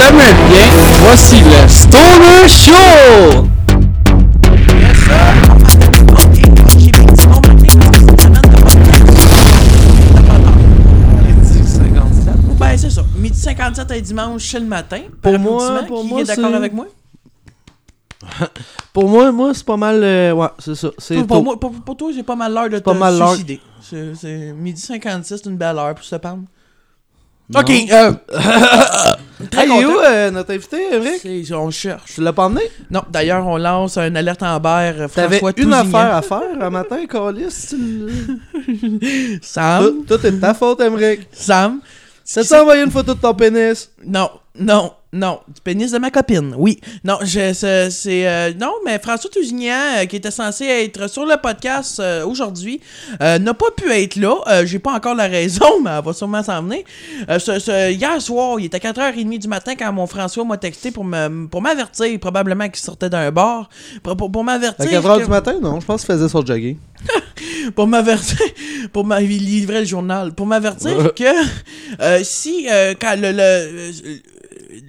ça me vient. Voici le Stoner Show! Ben, c'est ça. Midi 57 et dimanche, c'est le matin. Pour moi- applaudissement. pour Qui moi, est d'accord c'est- avec moi? Pour moi, moi c'est pas mal. euh, ouais, c'est ça. C'est Pour, pour tôt. moi, pour, pour toi, j'ai pas mal l'heure de te pas mal l'heure. suicider. C'est, c'est- midi 56, c'est une belle heure pour se parler. Non. Ok, euh, très Hey, où euh, notre invité, Eric? On cherche. Tu l'as pas emmené? Non, d'ailleurs, on lance un alerte Amber. euh, T'avais François une affaire à faire un matin. Tu... le- Sam, Tout, tout est de ta faute, Emmerich. Sam? T'as-tu envoyé une photo de ton pénis Non, non, non. Du pénis de ma copine, oui. Non, je, c'est. c'est, euh, non, mais François Tousignan, euh, qui était censé être sur le podcast euh, aujourd'hui, euh, n'a pas pu être là. Euh, J'ai pas encore la raison, mais elle va sûrement s'en venir. Euh, ce- ce- hier soir, il était 4h30 du matin quand mon François m'a texté pour me pour m'avertir, probablement qu'il sortait d'un bar. Pour, pour, pour m'avertir. À 4h que- du matin? Non, je pense qu'il faisait son jogging. pour m'avertir, pour m'a- il livrait le journal, pour m'avertir que euh, si euh, quand le, le, euh,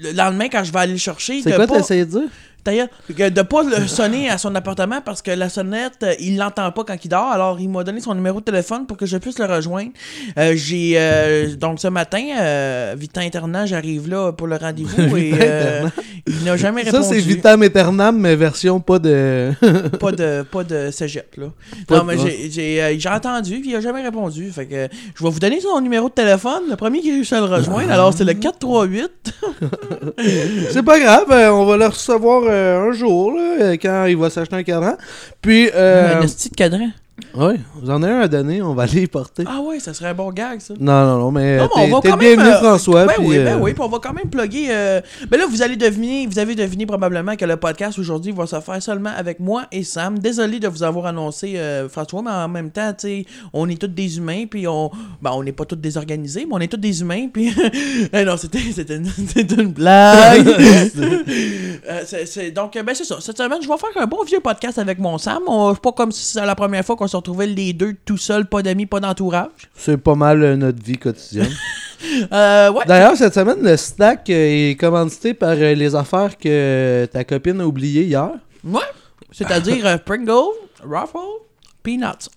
le lendemain quand je vais aller le chercher, C'est quoi pas, essayé de dire? D'ailleurs, de pas le sonner à son appartement parce que la sonnette, euh, il l'entend pas quand il dort. Alors il m'a donné son numéro de téléphone pour que je puisse le rejoindre. Euh, j'ai euh, donc ce matin, euh, Vitant internat, j'arrive là pour le rendez-vous et il n'a jamais Ça, répondu. c'est Vitam Aeternam, mais version pas de. pas de pas de cégep là. Pas non mais j'ai j'ai euh, j'ai entendu puis il a jamais répondu. Fait que je vais vous donner son numéro de téléphone, le premier qui réussit à le rejoindre. Alors c'est le 438. c'est pas grave, on va le recevoir euh, un jour, euh, quand il va s'acheter un cadran. Puis, euh, Un de cadran. Ouais, vous en avez un à donner, on va aller y porter. Ah ouais, ça serait un bon gag ça. Non, non, non, mais Non, mais on t'es va quand bienvenu, même, euh, François. ben puis, oui, ben euh, oui, puis on va quand même plugger. euh, Ben là, vous allez deviner, vous avez deviné probablement que le podcast aujourd'hui va se faire seulement avec moi et Sam. Désolé de vous avoir annoncé, euh, François, mais en même temps, tu sais, on est tous des humains, puis on. Ben, on n'est pas tous désorganisés, mais on est tous des humains, puis. Eh non, c'était c'était une, c'était une blague. C'est- c'est- donc, ben c'est ça. Cette semaine, je vais faire un bon vieux podcast avec mon Sam. On- C'est pas comme si c'était la première fois qu'on se retrouvait les deux tout seuls, pas d'amis, pas d'entourage. C'est pas mal euh, notre vie quotidienne. Euh, ouais. D'ailleurs, cette semaine, le snack euh, est commandité par les affaires que ta copine a oubliées hier. Ouais. C'est-à-dire Pringle, Ruffle, Peanuts.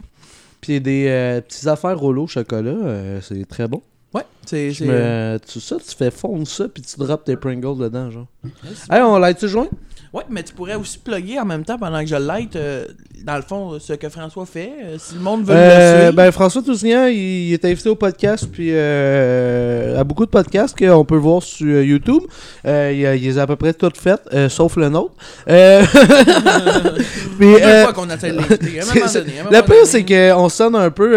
Puis des euh, petites affaires rouleau au chocolat, euh, c'est très bon. Ouais, c'est. Me- Tu ça, tu fais fondre ça, puis tu drops tes Pringles dedans, genre. Hey, on l'aide-tu joint? Ouais, mais tu pourrais aussi plugger en même temps pendant que je l'aide, euh, dans le fond, ce que François fait. euh, si le monde veut le Euh, suivre. ben, François Tousignan, il, il est invité au podcast, puis à beaucoup de podcasts qu'on peut voir sur YouTube. Il, les a à peu près toutes faites, sauf le nôtre. Fois qu'on essaie de l'inviter. Le pire, c'est qu'on sonne un peu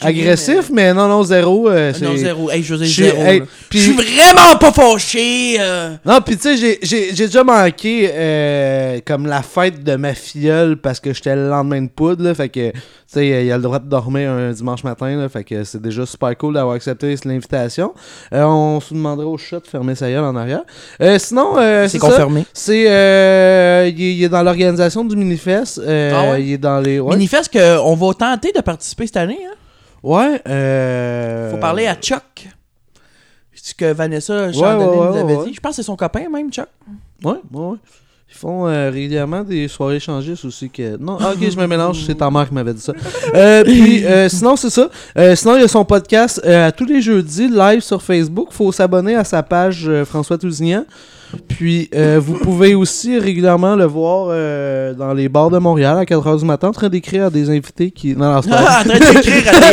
agressif, mais... non, non, zéro. Non, zéro. Hey, je suis- zéro. hey, là. puis- Je suis vraiment pas fâché. Non, puis tu sais, j'ai déjà manqué euh, comme la fête de ma filleule parce que j'étais le lendemain de poudre, là, fait que, tu sais, il a le droit de dormir un dimanche matin, là, fait que c'est déjà super cool d'avoir accepté l'invitation. Euh, on se demanderait au chat de fermer sa gueule en arrière. Euh, sinon, C'est confirmé. C'est, il, est, dans l'organisation du Minifest, Ah ouais? il est dans les... Ouais, Manifeste qu'on va tenter de participer cette année. Hein? ouais. Faut parler à Chuck. Ce que Vanessa Ouais, Chandelier ouais, nous ouais, avait ouais. dit. Je pense que c'est son copain même, Chuck. Ouais, ouais, ouais. Ils font euh, régulièrement des soirées échangistes aussi. Que... Non, ah, ok, je me mélange, c'est ta mère qui m'avait dit ça. Euh, puis, euh, sinon, c'est ça. Sinon, il y a son podcast à tous les jeudis, live sur Facebook. faut s'abonner à sa page François Tousignan. Puis, euh, vous pouvez aussi régulièrement le voir dans les bars de Montréal à 4h du matin en train d'écrire à des invités qui. Non, non, en train d'écrire à,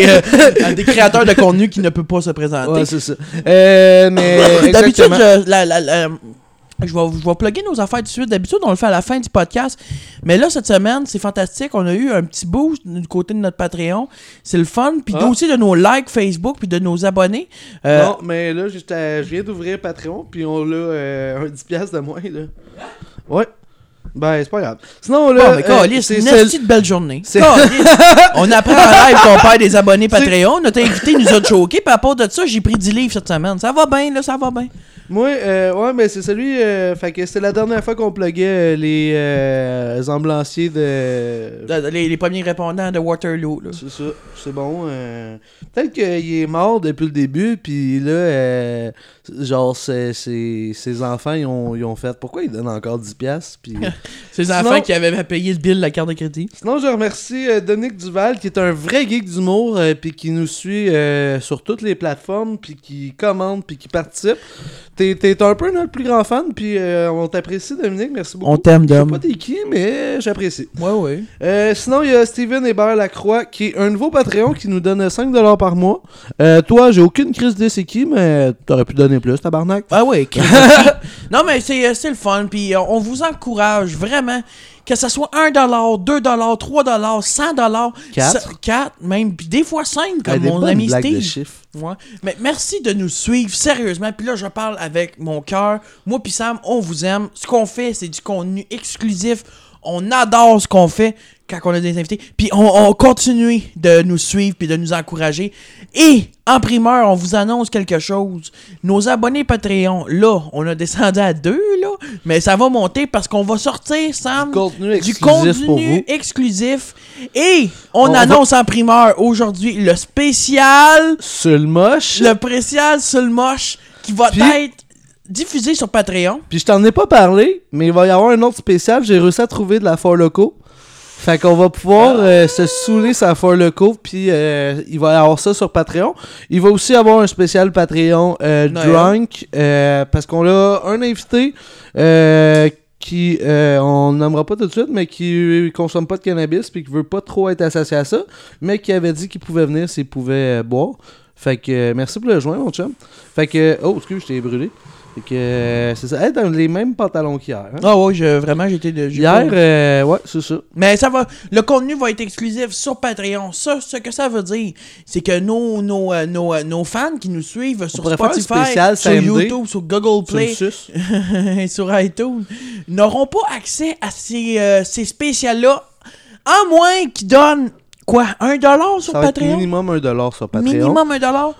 des, à des créateurs de contenu qui ne peuvent pas se présenter. Ouais, c'est ça. Mais. D'habitude, la- la- la- je vais, je vais plugger nos affaires tout de suite. D'habitude, on le fait à la fin du podcast. Mais là, cette semaine, c'est fantastique. On a eu un petit boost du côté de notre Patreon. C'est le fun. Puis Ah. aussi de nos likes Facebook puis de nos abonnés. Euh, Non, mais là, à- je viens d'ouvrir Patreon, puis on a euh, un 10$ de moins, là. Ouais. Ben, c'est pas grave. Sinon, là. Bon, mais euh, c'est une belle journée. on apprend en live qu'on perd des abonnés Patreon. Notre invité nous a choqués. Puis à part de ça, j'ai pris 10 livres cette semaine. Ça va bien, là, ça va bien. Moi, euh, ouais, mais c'est celui. euh, fait que c'était la dernière fois qu'on pluguait euh, les euh, ambulanciers de. Les, les premiers répondants de Waterloo. Là. C'est ça, c'est bon. euh, Peut-être qu'il est mort depuis le début, puis là, euh, genre, c'est- c'est- ses enfants, ils ont, ils ont fait pourquoi ils donnent encore 10$, piastres, puis. Sinon- enfants qui avaient payé le bill de la carte de crédit. Sinon, je remercie Dominique Duval, qui est un vrai geek d'humour, puis qui nous suit sur toutes les plateformes, puis qui commente, puis qui participe. T'es t'es un peu notre plus grand fan, puis euh, on t'apprécie, Dominique, merci beaucoup. On t'aime, Je sais Dom. pas t'es qui, mais j'apprécie. Ouais, ouais. Euh, sinon, il y a Steven Hébert Lacroix, qui est un nouveau Patreon qui nous donne 5$ par mois. Euh, toi, j'ai aucune crise de c'est qui, mais t'aurais pu donner plus, tabarnak. Ah ouais. Non, mais c'est euh, c'est le fun. Puis on vous encourage vraiment que ce soit 1$, 2$, 3$, 100$, Quatre. ça- 4, même, puis des fois 5, Ah, comme mon ami Steve. Ouais. Mais merci de nous suivre, sérieusement. Puis là, je parle avec mon cœur. Moi puis Sam, on vous aime. Ce qu'on fait, c'est du contenu exclusif. On adore ce qu'on fait quand on a des invités. Puis on, on continue de nous suivre puis de nous encourager. Et en primeur, on vous annonce quelque chose. Nos abonnés Patreon, là, on a descendu à deux, là. Mais ça va monter parce qu'on va sortir, Sam, Du contenu du exclusif contenu pour vous. exclusif. Et on, On va- annonce en primeur aujourd'hui le spécial Seul moche. le spécial sur le moche qui va Puis- être diffusé sur Patreon. Puis je t'en ai pas parlé, mais il va y avoir un autre spécial. J'ai réussi à trouver de la Four Loco. Fait qu'on va pouvoir euh, se saouler sa Four Loco, puis euh, il va y avoir ça sur Patreon. Il va aussi avoir un spécial Patreon euh. Drunk, euh, parce qu'on a un invité qui, euh, on nommera pas tout de suite, mais qui consomme pas de cannabis, puis qui veut pas trop être associé à ça, mais qui avait dit qu'il pouvait venir s'il pouvait boire. Fait que euh, merci pour le joint, mon chum. Fait que, oh, excuse, je t'ai brûlé. Fait que, euh, c'est ça. Hey, dans les mêmes pantalons qu'hier. hein? Ah ouais, je, vraiment, j'étais de. j'ai Hier, pas- euh, ouais, c'est ça. Mais ça va. Le contenu va être exclusif sur Patreon. Ça, ce que ça veut dire, c'est que nos, nos, euh, nos, euh, nos fans qui nous suivent sur pourrait faire un Spotify, spécial sur samedi. YouTube, sur Google Play, et sur iTunes, n'auront pas accès à ces, euh, ces spécials-là, à moins qu'ils donnent, quoi, un dollar sur Ça va être Patreon? minimum un dollar sur Patreon. Minimum un dollar?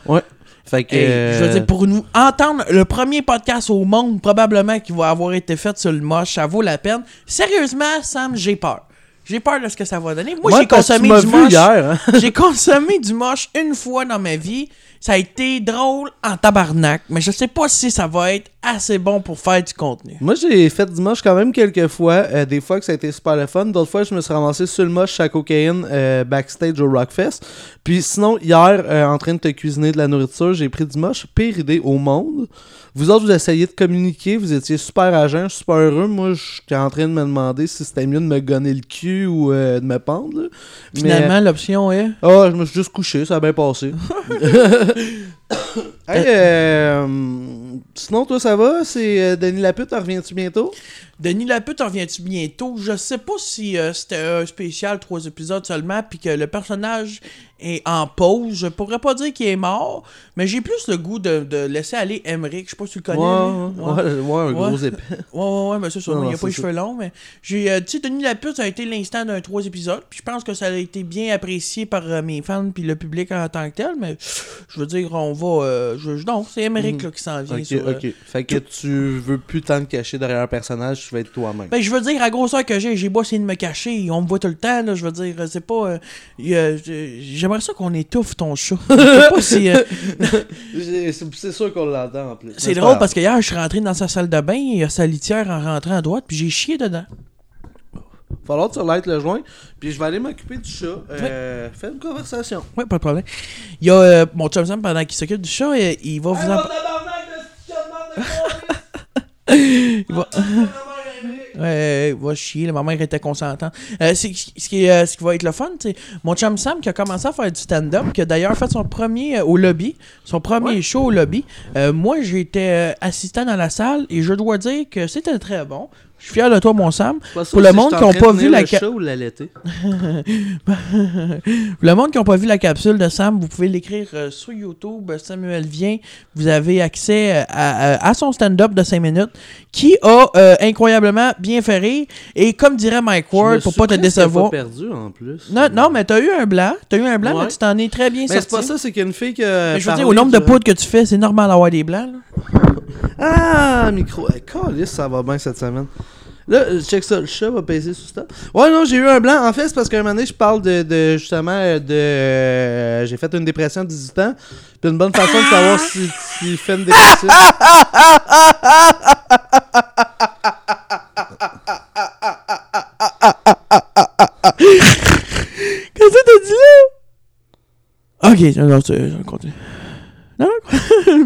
Fait que, Hey, euh, Je veux dire, pour nous entendre le premier podcast au monde, probablement qui va avoir été fait sur le moche, ça vaut la peine. Sérieusement, Sam, j'ai peur. J'ai peur de ce que ça va donner. Moi, j'ai consommé du moche. hein. J'ai consommé du moche une fois dans ma vie. Ça a été drôle en tabarnak, mais je sais pas si ça va être assez bon pour faire du contenu. Moi, j'ai fait du moche quand même quelques fois. euh, des fois que ça a été super le fun. D'autres fois, je me suis ramassé sur le moche à cocaïne euh, backstage au Rockfest. Puis sinon, hier, euh, en train de te cuisiner de la nourriture, j'ai pris du moche. Pire idée au monde. Vous autres, vous essayez de communiquer. Vous étiez super agent, super heureux. Moi, j'étais en train de me demander si c'était mieux de me gonner le cul ou euh, de me pendre. là. Mais- Finalement, l'option est? Ah, je me suis juste couché, ça a bien passé. hey, euh, sinon, toi, ça va? C'est euh, Denis Lapute, reviens-tu bientôt? Denis Lapute, reviens-tu bientôt? Je sais pas si euh, c'était un spécial, trois épisodes seulement, puis que le personnage est en pause. Je pourrais pas dire qu'il est mort, mais j'ai plus le goût de, de laisser aller Emmerich. Je sais pas si tu le connais. ouais, ouais, ouais, un gros épée. Ouais, ouais, ouais, mais ça, ça, Non, il a pas les cheveux longs, mais j'ai, euh, tu sais, Denis Lapute, ça a été l'instant d'un trois épisodes, puis je pense que ça a été bien apprécié par euh, mes fans puis le public en tant que tel, mais je veux dire, on va, euh, je, non, c'est Emmerich Mhm. là, qui s'en vient. Ok, sur, euh. Fait que tu veux plus tant te cacher derrière un personnage, tu vas être toi-même. Ben, je veux dire, à grosseur que j'ai, j'ai beau essayer de me cacher, on me voit tout le temps, là, je veux dire, c'est pas, euh, j'aimerais ça qu'on étouffe ton chat. Je sais pas si, c'est sûr qu'on l'entend en plus. c'est drôle parce que hier, je suis rentré dans sa salle de bain, il y a sa litière en rentrant à droite, puis j'ai chié dedans. Falloir que tu lightes le joint, puis je vais aller m'occuper du chat. Euh, Fais une conversation. Ouais, pas de problème. Il y a euh, mon chum Sam, pendant qu'il s'occupe du chat, euh, il va vous en... Il va... Ouais, va chier, ma mère était consentante. Euh, c'est- ce, qui euh, ce qui va être le fun, c'est mon chum Sam qui a commencé à faire du stand-up, qui a d'ailleurs fait son premier euh, au lobby, son premier Ouais. show au lobby. Euh, moi, j'étais euh, assistant dans la salle et je dois dire que c'était très bon. Je suis fier de toi, mon Sam. Pour le monde qui ont pas vu la ca- chat ou l'allaiter. Le monde qui n'a pas vu la capsule de Sam, vous pouvez l'écrire euh, sur YouTube. Samuel vient. Vous avez accès euh, à, à- à son stand-up de 5 minutes qui a euh, incroyablement bien rire. Et comme dirait Mike Ward, pour pas te décevoir. pas perdu en plus. Non, non, mais t'as eu un blanc. T'as eu un blanc, Ouais. mais tu t'en es très bien Mais c'est sorti. pas ça, c'est qu'il y a une fille qui a Mais je veux dire, au nombre de poudres que tu fais, c'est normal d'avoir des blancs. là. Ah, micro. Eh, câlisse, ça va bien cette semaine. Là, euh, check ça, le chat va peser sur ça. Ouais, non, j'ai eu un blanc. En fait, c'est parce qu'à un moment donné, je parle de, justement, euh, de. euh, j'ai fait une dépression de 18 ans. Puis une bonne façon de savoir si tu fais une dépression. Qu'est-ce que t'as dit là? Ok, non, non, continuer. Non,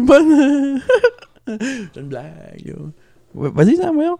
bonne. c'est une blague, Vas-y, Sam, voyons.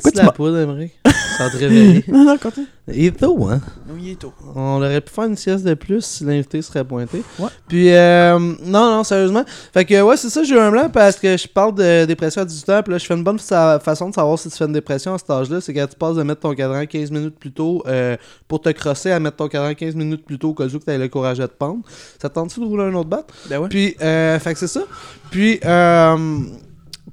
Fais-tu tu la poudre, Emery? Sans te réveiller. Non, non, continue. Il est tôt, hein? Non, il est tôt. On aurait pu faire une sieste de plus si l'invité serait pointé. Ouais. Puis, euh, non, non, sérieusement. Fait que, ouais, c'est ça, j'ai eu un blanc parce que je parle de dépression à 18 ans. Puis là, je fais une bonne façon de savoir si tu fais une dépression à cet âge-là. C'est quand tu passes de mettre ton cadran 15 minutes plus tôt euh, pour te crosser à mettre ton cadran 15 minutes plus tôt au cas où que tu le courage de te pendre. Ça te tente-tu de rouler un autre bat? Ben ouais. Puis, euh, fait que c'est ça. Puis, euh,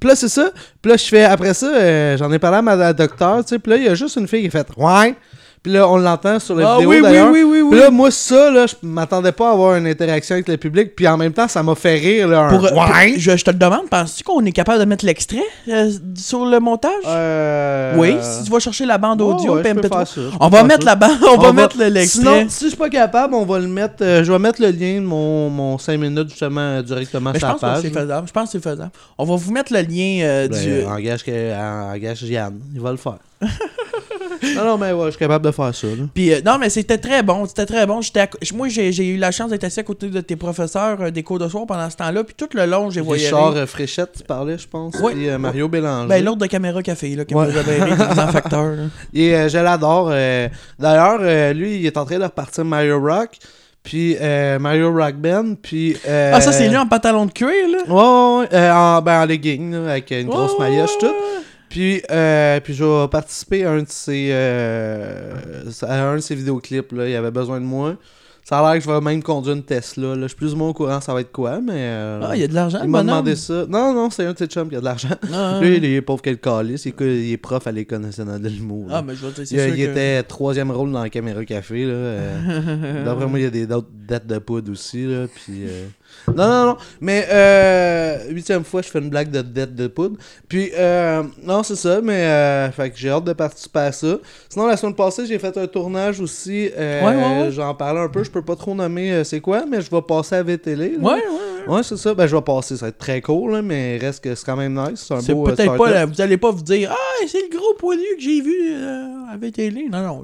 puis là, c'est ça. Puis là, je fais, après ça, euh, j'en ai parlé à ma docteur, tu sais. Puis là, il y a juste une fille qui fait « Ouais! » Puis là, on l'entend sur la Ah vidéo, oui, oui, d'ailleurs. oui, oui, oui. Puis là, moi, ça, là, je m'attendais pas à avoir une interaction avec le public. Puis en même temps, ça m'a fait rire, là. Un Pour, pour- ouais! je, je te le demande, penses-tu qu'on est capable de mettre l'extrait euh, sur le montage? Euh, Oui, si tu vas chercher la bande audio, ouais, je peux MP3. faire ça, je peux On va faire mettre ça. la bande, on, va va- mettre le- l'extrait. Sinon, si je suis pas capable, on va le mettre. euh, je vais mettre le lien de mon, mon 5 minutes justement euh, directement Mais sur la pense que page. c'est faisable. Je pense que c'est faisable. On va vous mettre le lien euh, Ben, du. engage, que, engage Yann, il va le faire. non, non, mais ouais, je suis capable de faire ça. Là. Puis euh, non, mais c'était très bon, c'était très bon. J'étais à co- Moi, j'ai j'ai eu la chance d'être assis à côté de tes professeurs euh, des cours de soir pendant ce temps-là. Puis tout le long, j'ai voyé. Richard euh, Fréchette, tu parlais, je pense. Oui. Puis euh, Mario Bélanger. Ben, l'autre de caméra café, là, qui Ouais. nous le désinfecteur. là. Et euh, je l'adore. euh, D'ailleurs, euh, lui, il est en train de repartir Mario Rock. Puis euh, Mario Rock Band. Puis. euh, Ah, ça, c'est lui en pantalon de cuir, là? Ouais, ouais, ouais, euh, en, ben, en legging, là, avec une grosse Ouais, maillotche, ouais, tout. Puis, euh, puis je vais participer à un de ses, euh, à un de ses vidéoclips. Là. Il avait besoin de moi. Ça a l'air que je vais même conduire une Tesla. Là. Je suis plus ou moins au courant, ça va être quoi, mais. euh, Ah, il y a de l'argent, il m'a demandé ça. Non, non, c'est un de ses chums qui a de l'argent. Ah, Lui, il est pauvre quel calice. Il, il est prof à l'École nationale de l'humour. ah, mais je vais te dire, il, c'est il que- était troisième rôle dans la caméra café. Là. euh. D'après moi, il y a des d'autres dettes de poudre aussi. Là, puis, euh, Non, non, non. Mais euh, huitième fois, je fais une blague de dette de poudre. Puis, euh, non, c'est ça. Mais euh, fait que j'ai hâte de participer à ça. Sinon, la semaine passée, j'ai fait un tournage aussi. euh, Ouais, ouais, ouais. J'en parlais un peu. Je peux pas trop nommer euh, c'est quoi, mais je vais passer à VTL. Ouais, ouais, ouais. Ouais, c'est ça. Ben, je vais passer. Ça va être très cool, là, mais reste que c'est quand même nice. C'est un beau euh, peut-être pas, là, vous allez pas vous dire, ah, c'est le gros poilu que j'ai vu euh, avec télé. Non, non,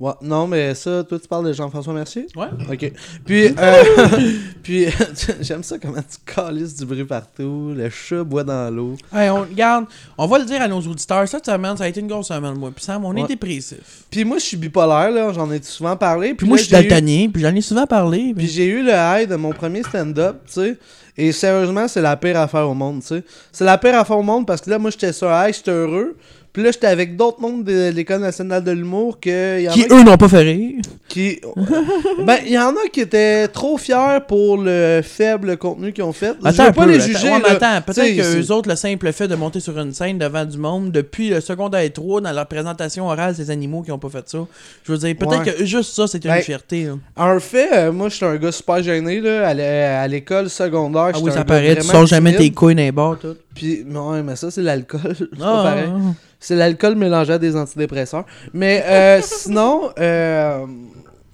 Ouais, non, mais ça, toi, tu parles de Jean-François Mercier? Ouais. Ok. Puis, euh, puis j'aime ça comment tu calisses du bruit partout. Le chat boit dans l'eau. Hey, on, regarde, on va le dire à nos auditeurs, cette semaine, ça a été une grosse semaine, moi. Puis Sam, on est dépressif. Puis moi, je suis bipolaire, là. J'en ai souvent parlé. Puis moi, là, je suis j'ai eu- daltonien, puis j'en ai souvent parlé. Puis Puis... j'ai eu le high de mon premier stand-up, tu sais. Et sérieusement, c'est la pire affaire au monde, tu sais. C'est la pire affaire au monde parce que là, moi, j'étais sur high, j'étais heureux. Puis là, j'étais avec d'autres mondes de l'École nationale de l'humour que... y en Qui, a eux, n'ont pas fait rire. qui... ben, il y en a qui étaient trop fiers pour le faible contenu qu'ils ont fait. je Attends veux un pas peu, les attends. juger, Ouais, attends, peut-être que c'est- eux autres, le simple fait de monter sur une scène devant du monde, depuis le secondaire 3, dans leur présentation orale, ces animaux qui ont pas fait ça. Je veux dire, peut-être Ouais. que juste ça, c'était Ben, une fierté. là. Un fait, euh, moi, j'étais un gars super gêné, là. À l'é- à l'école secondaire, Ah oui, ça paraît, tu sors jamais timide. tes couilles dans les bars, tout. Puis, ouais, mais ça, c'est l'alcool. c'est Ah, pas pareil. C'est l'alcool mélangé à des antidépresseurs. Mais euh, sinon, euh,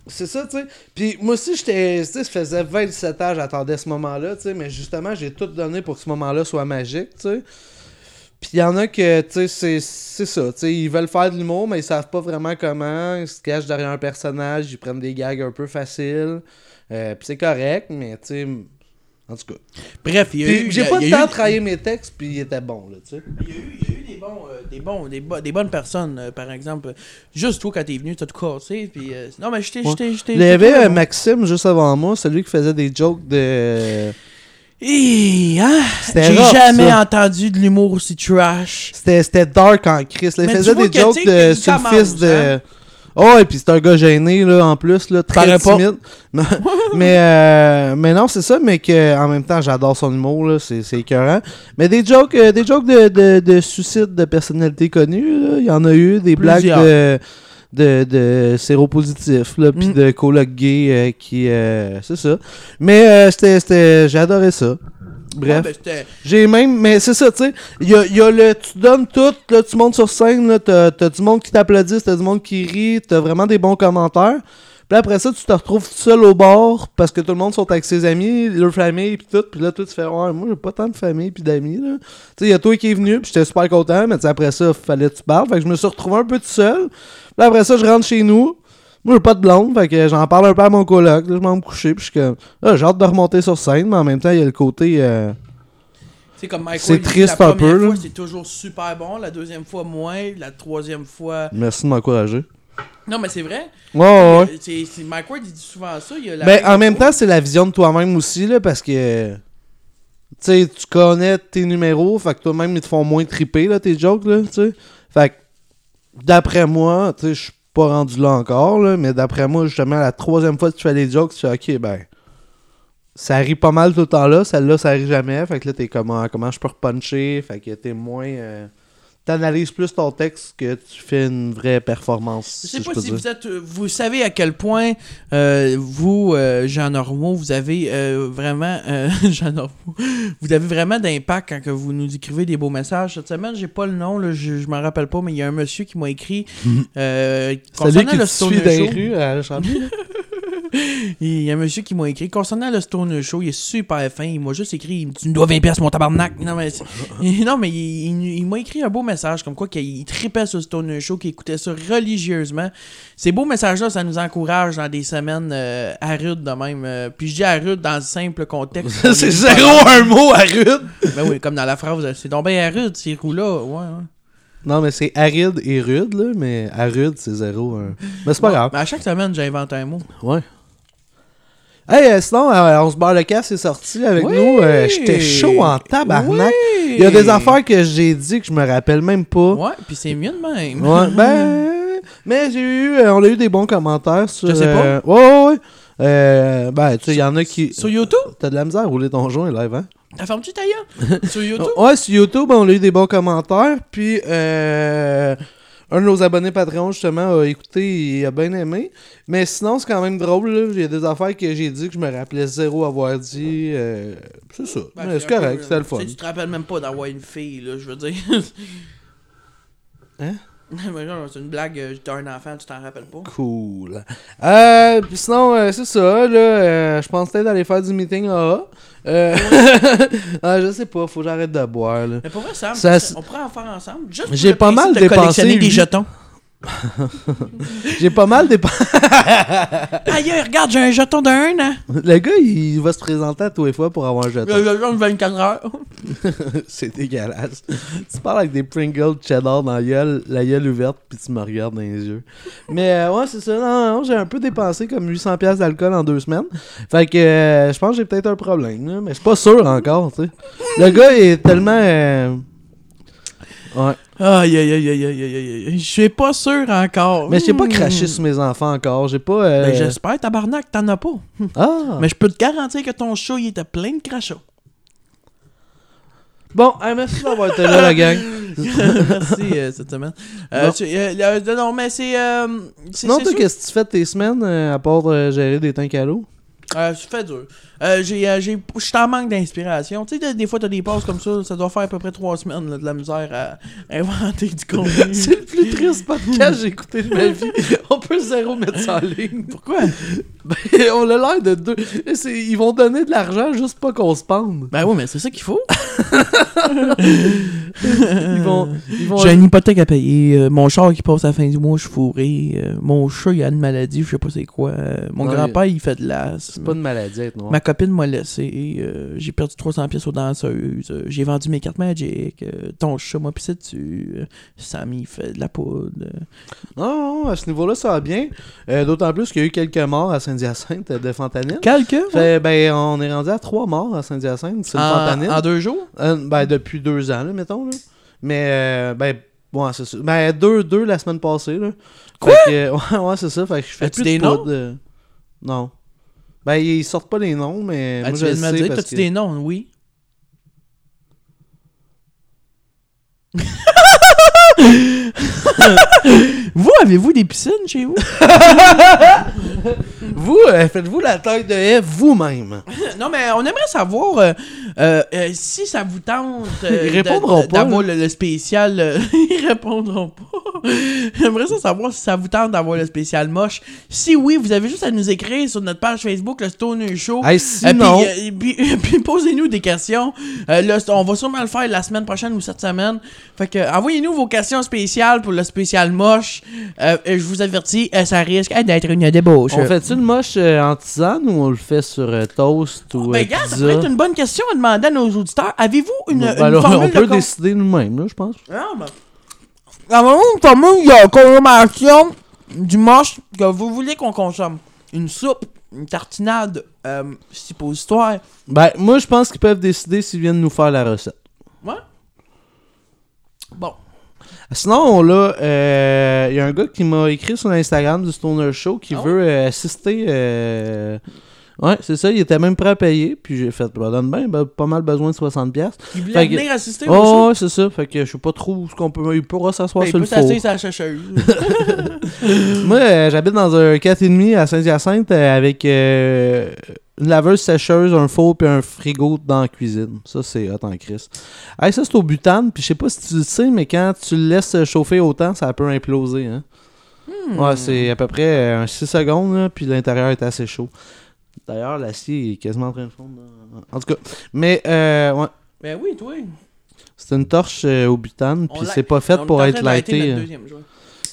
c'est ça, tu sais. Puis moi aussi, j'étais, tu sais, ça faisait 27 ans, j'attendais ce moment-là, tu sais. Mais justement, j'ai tout donné pour que ce moment-là soit magique, tu sais. Puis il y en a que, tu sais, c'est, c'est ça, tu sais. Ils veulent faire de l'humour, mais ils savent pas vraiment comment. Ils se cachent derrière un personnage, ils prennent des gags un peu faciles. Euh, puis c'est correct, mais tu sais. En tout cas. Bref, il y a Puis eu. j'ai il pas il de a temps à travailler mes textes, puis ils étaient bons, là, tu sais. Il y, a eu, il y a eu des, bons, euh, des, bons, des, bo- des bonnes personnes, euh, par exemple. Juste toi, quand t'es venu, t'as tout cassé. Puis, euh, non, mais j'étais. Ouais. j'étais j'étais- Il y avait bon. Maxime juste avant moi, celui qui faisait des jokes de. Hein? J'ai jamais ça. entendu de l'humour aussi trash. C'était, c'était dark en Chris. Il Mais faisait des jokes de, il sur le fils de. hein. Oh, et puis c'est un gars gêné, là, en plus, là, très timide. mais, mais, euh, mais non, c'est ça, mais que en même temps, j'adore son humour, là, c'est, c'est écœurant. Mais des jokes, euh, des jokes de, de, de suicide de personnalités connues, là, il y en a eu, des blagues de. De, de séropositifs, là, puis Mm. de colocs gays euh, qui. euh, c'est ça. Mais euh, c'était, c'était, j'ai adoré ça. Bref. Ouais, ben, J'ai même, mais c'est ça, tu sais. Il y a, il y a le. Tu donnes tout, là, tu montes sur scène, t'as, t'as du monde qui t'applaudit, t'as du monde qui rit, t'as vraiment des bons commentaires. Puis après ça, tu te retrouves tout seul au bord parce que tout le monde sont avec ses amis, leur famille, puis tout. Puis là, toi, tu fais, ouais, moi, j'ai pas tant de famille, puis d'amis, là. Tu sais, il y a toi qui est venu, puis j'étais super content, mais tu sais, après ça, fallait que tu parles. Fait que je me suis retrouvé un peu tout seul. Puis après ça, je rentre chez nous. Moi, j'ai pas de blonde, fait que j'en parle un peu à mon coloc. Là, je m'en vais me coucher, puis je suis comme, là, j'ai hâte de remonter sur scène, mais en même temps, il y a le côté. euh, C'est comme Mike triste la un première peu, fois, c'est toujours super bon, la deuxième fois moins, la troisième fois... Merci de m'encourager. Non, mais c'est vrai. Ouais, ouais, ouais. Euh, C'est, c'est Mike Ward, il dit souvent ça. Il y a la Ben, règle en même temps, c'est la vision de toi-même aussi, là, parce que. Tu sais, tu connais tes numéros, fait que toi-même, ils te font moins triper, là, tes jokes, là, tu sais. Fait que, d'après moi, tu sais, je suis pas rendu là encore, là, mais d'après moi, justement, la troisième fois que tu fais les jokes, tu fais, ok, ben. Ça rit pas mal tout le temps là, celle-là, ça rit jamais, fait que là, t'es comment, comment je peux repuncher, fait que t'es moins. euh, T'analyses plus ton texte que tu fais une vraie performance. Je si sais pas peux si dire. vous êtes, euh, vous savez à quel point euh, vous, euh, Jean Normaux, vous avez euh, vraiment, euh, Jean Normaux, vous avez vraiment d'impact quand que vous nous écrivez des beaux messages. Cette semaine, j'ai pas le nom, là, je, je m'en rappelle pas, mais il y a un monsieur qui m'a écrit euh, C'est lui concernant qui le te suit dans les rues à Chambly, là? Il y a un monsieur qui m'a écrit concernant le Stone Show, il est super fin. Il m'a juste écrit Tu me dois 20$ piastres, mon tabarnak. Non, mais, non, mais il, il- il m'a écrit un beau message comme quoi qu'il tripait sur le Stone Show, qu'il écoutait ça religieusement. Ces beaux messages-là, ça nous encourage dans des semaines euh, à rude de même. euh, puis je dis à rude dans le simple contexte. c'est est zéro un mot à rude. Ben oui, comme dans la phrase, c'est donc bien à rude ces roues-là. Ouais, ouais. Non, mais c'est aride et rude, là, mais aride, c'est zéro. un. Mais c'est pas grave. Mais à chaque semaine, j'invente un mot. Ouais. Hey, euh, sinon, euh, on se barre le casse est sorti avec Oui! nous. Euh, J'étais chaud en tabarnak. Oui! Il y a des affaires que j'ai dit que je me rappelle même pas. Ouais, puis c'est mieux de même. Ouais, ben. Mais j'ai eu. euh, on a eu des bons commentaires sur. Je sais pas. ouais, ouais, ouais. Ben, tu sais, il y en a qui. Sur YouTube? T'as de la misère à rouler ton joint live, hein? T'as fermé ta? Sur YouTube? Ouais, sur YouTube, on a eu des bons commentaires. Puis, euh, un de nos abonnés Patreon, justement, a écouté et a bien aimé. Mais sinon, c'est quand même drôle. là. Il y a des affaires que j'ai dit que je me rappelais zéro avoir dit. euh, c'est ça. Ben, Mais c'est correct, c'était le fun. Tu sais, tu te rappelles même pas d'avoir une fille, là, je veux dire. Hein? C'est une blague, euh, t'as un enfant, tu t'en rappelles pas. Cool. Euh, puis sinon, euh, c'est ça, là. euh, je pense peut-être aller faire du meeting AA. Euh, ah, je sais pas, faut que j'arrête de boire, là. Mais pour vrai, Sam, Ça, on pourrait en faire ensemble. Juste J'ai pas mal de dépensé, collectionner des jetons. J'ai pas mal dépensé. Aïe, regarde, j'ai un jeton d'un an. Le gars, il va se présenter à tous les fois pour avoir un jeton. Le jeton de 24 heures. c'est dégueulasse. tu parles avec des Pringles cheddar dans la gueule, la gueule ouverte, puis tu me regardes dans les yeux. Mais euh, ouais, c'est ça. Non, non, j'ai un peu dépensé comme 800$ piastres d'alcool en deux semaines. Fait que euh, je pense que j'ai peut-être un problème, là, mais je suis pas sûr encore, tu sais. Le gars est tellement. euh, Ouais. Aïe, aïe, aïe, aïe, aïe, aïe, aïe. Je suis pas sûr encore. Mais j'ai pas Hmm. craché sur mes enfants encore. J'ai pas. euh, Ben, j'espère, tabarnak, t'en as pas. Ah! Mais je peux te garantir que ton chat, il était plein de crachats. Bon, hey, merci d'avoir été là, la gang. Merci euh, cette semaine. Euh, tu- euh, euh, non, mais c'est. Sinon, toi, qu'est-ce que tu fais de tes semaines à part gérer des tanks à l'eau? Euh, ça fait dur. Euh, j'ai, euh, j'ai, je suis en manque d'inspiration. Tu sais, des- fois, t'as des pauses comme ça, ça doit faire à peu près trois semaines là, de la misère à inventer du contenu. C'est le plus triste podcast que j'ai écouté de ma vie. On peut zéro mettre ça en ligne. Pourquoi? Ben, on a l'air de deux. C'est- Ils vont donner de l'argent juste pas qu'on se pende. Ben oui, mais c'est ça qu'il faut. Ils vont. Ils vont J'ai une hypothèque à payer. euh, mon char qui passe à la fin du mois, je suis fourré. euh, mon chat, il a une maladie, je sais pas c'est quoi. euh, mon Non, grand-père, il fait de l'asthme. C'est pas une maladie. Ma copine m'a laissé. euh, j'ai perdu 300 pièces aux danseuses. euh, j'ai vendu mes cartes Magic. euh, ton chat m'a pissé dessus. Sammy fait de la poudre. Non, non, à ce niveau-là, ça va bien. D'autant plus qu'il y a eu quelques morts à Saint-Hyacinthe de fentanyl. Quelqu'un? Fait, ben, on est rendu à trois morts à Saint-Hyacinthe. C'est fentanyl. en deux jours? Ben, depuis deux ans, là, mettons. Là. Mais, ben, ouais, c'est ça. Ben, deux, deux la semaine passée, là. Quoi? Fait que, ouais, ouais, c'est ça. Fait que je fais plus des de poudre, Non. Ben, ils sortent pas les noms, mais Ah, moi, tu je viens de me sais dire, parce t'as-tu que... des noms? Oui. vous, avez-vous des piscines chez vous? Vous, euh, faites-vous la taille de haie vous-même. Non, mais on aimerait savoir euh, euh, si ça vous tente Ils répondront de- pas, d'avoir le, le spécial. ils répondront pas. J'aimerais ça savoir si ça vous tente d'avoir le spécial moche. Si oui, vous avez juste à nous écrire sur notre page Facebook, le Stoner Show. Hey, Euh, puis, euh, puis- puis posez-nous des questions. Euh, là, on va sûrement le faire la semaine prochaine ou cette semaine. Fait que envoyez-nous vos questions spéciales pour le spécial moche. Je vous avertis, ça risque d'être une débauche. on fait-tu le moche en tisane ou on le fait sur toast ou Ben, gars, ça pourrait être une bonne question à demander à nos auditeurs. Avez-vous une, Ben, une alors, formule on peut de décider nous-mêmes, je pense. Ah, ben. Une formule de consommation du moche que vous voulez qu'on consomme? Une soupe, une tartinade, euh, suppositoire. Ben, moi, je pense qu'ils peuvent décider s'ils viennent nous faire la recette. Ouais? Bon. Sinon, là, il y a un gars qui m'a écrit sur l'Instagram du Stoner Show qui Ah veut euh, assister. Euh, Ouais, c'est ça, il était même prêt à payer. Puis j'ai fait, bah, donne bien, ben, pas mal besoin de 60$. piastres. Il voulait Fait que- venir assister au Oh, show. ouais, c'est ça. Fait que je sais pas trop où ce qu'on peut. Il pourra s'asseoir Ben, sur il le peut four. s'asseoir sur la chercheuse. Moi, euh, j'habite dans un 4,5 à Saint-Hyacinthe euh, avec euh, une laveuse sécheuse, un four puis un frigo dans la cuisine. Ça, c'est hot en crise. Hey, ça, c'est au butane. Puis je sais pas si tu le sais, mais quand tu le laisses chauffer autant, ça peut imploser. Hein? Hmm. Ouais, c'est à peu près euh, un 6 secondes, là, puis l'intérieur est assez chaud. D'ailleurs, l'acier est quasiment en train de fondre. dans- En tout cas, mais euh, ouais, Ben oui, toi. c'est une torche euh, au butane, puis c'est pas fait pour être train d'arrêter lighté. notre euh.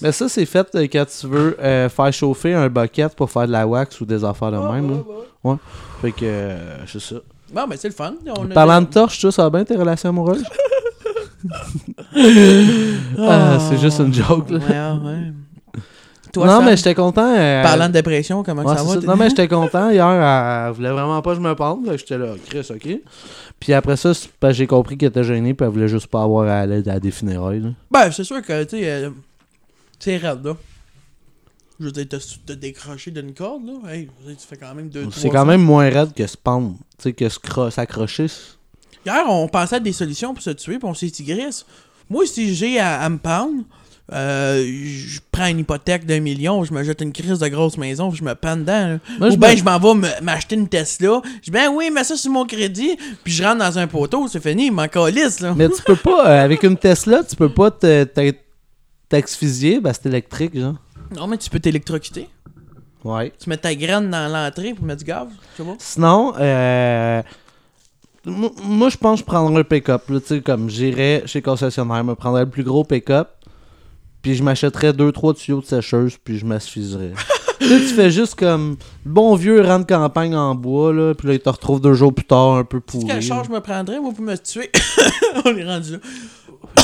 Mais ça, c'est fait euh, quand tu veux euh, faire chauffer un bucket pour faire de la wax ou des affaires de Ah, même. ouais, là. ouais, ouais. Fait que euh, c'est ça. Bon, ben c'est le fun. On a- Parlant de torche, ça, ça va bien tes relations amoureuses? Ah, c'est juste une joke, là. Ouais, ouais. Toi, non, Sam, mais j'étais content. euh, Parlant de dépression, comment ouais, ça va? ça. Non, mais j'étais content. Hier, elle, elle voulait vraiment pas que je me pende. J'étais là, Chris, ok. Puis après ça, j'ai compris qu'elle était gênée, puis elle voulait juste pas avoir à aller à des funérailles. là. Ben, c'est sûr que, tu sais, euh, c'est raide, là. Je veux dire, t'as te décroché d'une corde, là. Hey, tu fais quand même deux, C'est quand même moins raide que se pendre. Tu sais, que s'accrocher. Hier, on pensait à des solutions pour se tuer, puis on s'est dit, Chris, moi, si j'ai à, à me pendre, euh, je prends une hypothèque d'un million, je me jette une crise de grosse maison, je me pends dedans. Moi, Ou je me- je m'en vais m'acheter une Tesla. Je dis, ben oui, mets ça sur mon crédit, puis je rentre dans un poteau, c'est fini, il m'en calisse, là. Mais tu peux pas, euh, avec une Tesla, tu peux pas te- te- t'asphyxier, ben c'est électrique, genre. Non, mais tu peux t'électrocuter. Ouais. Tu mets ta graine dans l'entrée pour mettre du gaz, tu vois. Sinon, euh, moi je pense que je prendrais un pick-up. comme j'irais chez concessionnaire, me prendrais le plus gros pick-up, puis je m'achèterais deux trois tuyaux de sécheuse, puis je tu sais, tu fais juste comme le bon vieux rang de campagne en bois, là, puis là, il te retrouve deux jours plus tard un peu pourri. quel char je me prendrais, moi, pour me tuer? on est rendu là.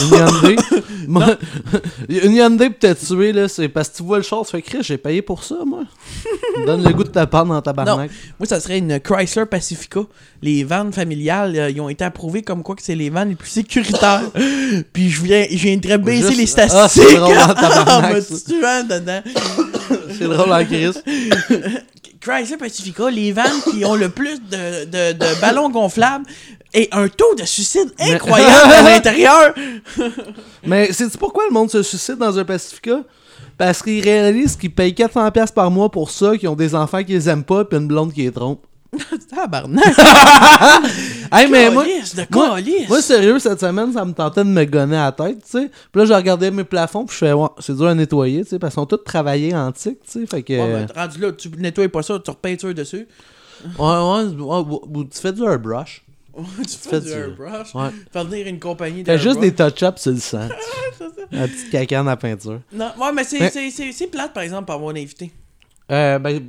Une Hyundai. Moi- une Hyundai pour te tuer, là, c'est parce que tu vois le char, tu fais Chris, j'ai payé pour ça, moi. Donne le goût de ta part dans ta barnaque. Moi, ça serait une Chrysler Pacifica. Les vannes familiales, euh, ils ont été approuvés comme quoi que c'est les vannes les plus sécuritaires. Puis je viens, je viendrais baisser Juste- les Ah, statistiques drôle en en tabarnak, me ça. tuant dedans. C'est drôle en crise. Chrysler Pacifica, les vannes qui ont le plus de, de, de ballons gonflables et un taux de suicide incroyable à l'intérieur. Mais sais-tu pourquoi le monde se suicide dans un Pacifica? Parce qu'ils réalisent qu'ils payent 400$ par mois pour ça, qu'ils ont des enfants qu'ils aiment pas, puis une blonde qui les trompe. Tabarnak. Hey, mais moi, de moi, moi, sérieux, cette semaine, ça me tentait de me gonner à la tête, tu sais. Puis là, je regardais mes plafonds, puis je fais, ouais, c'est dur à nettoyer, tu sais, parce qu'ils sont tous travaillés antiques, tu sais. Fait que. Ouais, ben, rendu là, tu nettoies pas ça, tu repeinture dessus. ouais, ouais, ouais, ou- tu fais du airbrush. tu fais fais du airbrush? Ouais. Faire venir une compagnie de Fais juste des touch-ups sur le sang. La petite cacane à peinture. Non, ouais, mais c'est, Mais- plate, par exemple, pour avoir un invité. Euh, ben,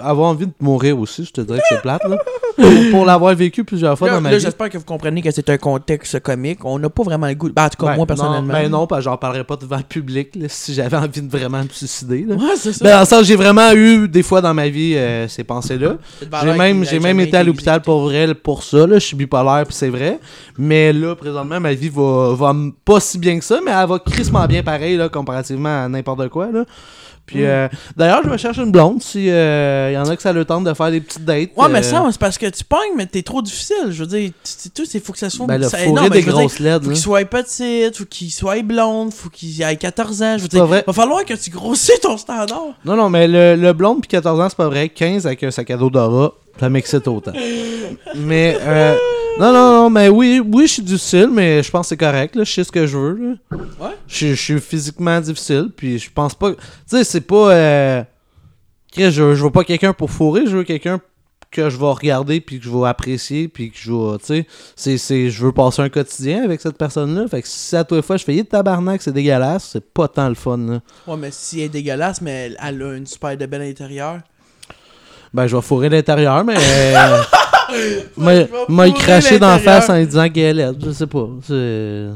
avoir envie de mourir aussi, je te dirais que c'est plate, là. pour pour l'avoir vécu plusieurs fois Là, dans ma là, vie. j'espère que vous comprenez que c'est un contexte comique. On n'a pas vraiment le goût. Ben, en tout cas, Ben, moi, personnellement. Non, ben non, parce que j'en parlerais pas devant le public là, si j'avais envie de vraiment me suicider. Là. Ouais, c'est ça. Ben, dans le sens, j'ai vraiment eu des fois dans ma vie euh, ces pensées-là. J'ai même, j'ai même été à l'hôpital pour vrai pour ça. Là. Je suis bipolaire, puis c'est vrai. Mais là, présentement, ma vie va, va pas si bien que ça, mais elle va crissement bien pareil là, comparativement à n'importe quoi. Là. Puis euh, d'ailleurs, je vais chercher une blonde si euh, y en a que ça le tente de faire des petites dates. Ouais, mais euh, ça, c'est parce que tu pognes, mais t'es trop difficile. Je veux dire, tu- tu- tout, il faut que ça soit. Ben, le ça- non, mais des grosses LED. Faut qu'il soit petit, faut qu'il soit blonde, faut qu'il ait 14 ans. Je veux C'est dire, va falloir que tu grossis ton standard. Non, non, mais le, le blonde puis 14 ans, c'est pas vrai. 15 avec un sac à dos d'aura, ça m'excite autant. mais, euh, non, non, non, mais oui, oui, je suis difficile, mais je pense que c'est correct, là. Je sais ce que je veux, là. Ouais. Je, je suis physiquement difficile, puis je pense pas. Tu sais, c'est pas. Euh... Je, je veux pas quelqu'un pour fourrer, je veux quelqu'un que je vais regarder, puis que je vais apprécier, puis que je vais. Tu sais, c'est- c'est- je veux passer un quotidien avec cette personne-là. Fait que si à toi fois je fais, Yé, tabarnak, c'est dégueulasse, c'est pas tant le fun, là. Ouais, mais si elle est dégueulasse, mais elle, elle a une super de belle intérieur. Ben, je vais fourrer l'intérieur, mais. M'a- craché dans la l'intérieur. face en lui disant qu'elle est Je sais pas. C'est.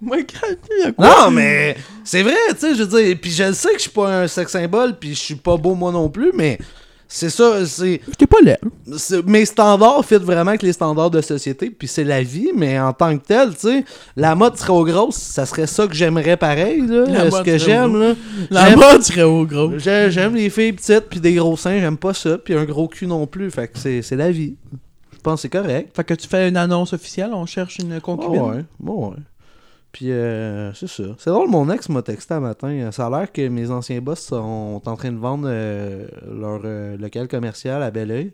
Moi, quand il y a quoi? Non, mais c'est vrai, tu sais, je veux dire. Puis je le sais que je suis pas un sex symbole, puis je suis pas beau moi non plus, mais c'est ça, c'est. T'es pas laid. c'est- Mes standards fit vraiment avec les standards de société, puis c'est la vie, mais en tant que tel, tu sais, la mode trop grosse, ça serait ça que j'aimerais pareil, là. La euh, ce que j'aime, là. La mode serait au gros. J'ai- J'aime les filles petites, puis des gros seins, j'aime pas ça, puis un gros cul non plus, fait que c'est c'est la vie. Je pense que c'est correct. Fait que tu fais une annonce officielle, on cherche une concubine? Oh ouais, bon ouais. Puis euh, c'est ça. C'est drôle, mon ex m'a texté un matin. Ça a l'air que mes anciens boss sont en train de vendre euh, leur euh, local commercial à Belleuil.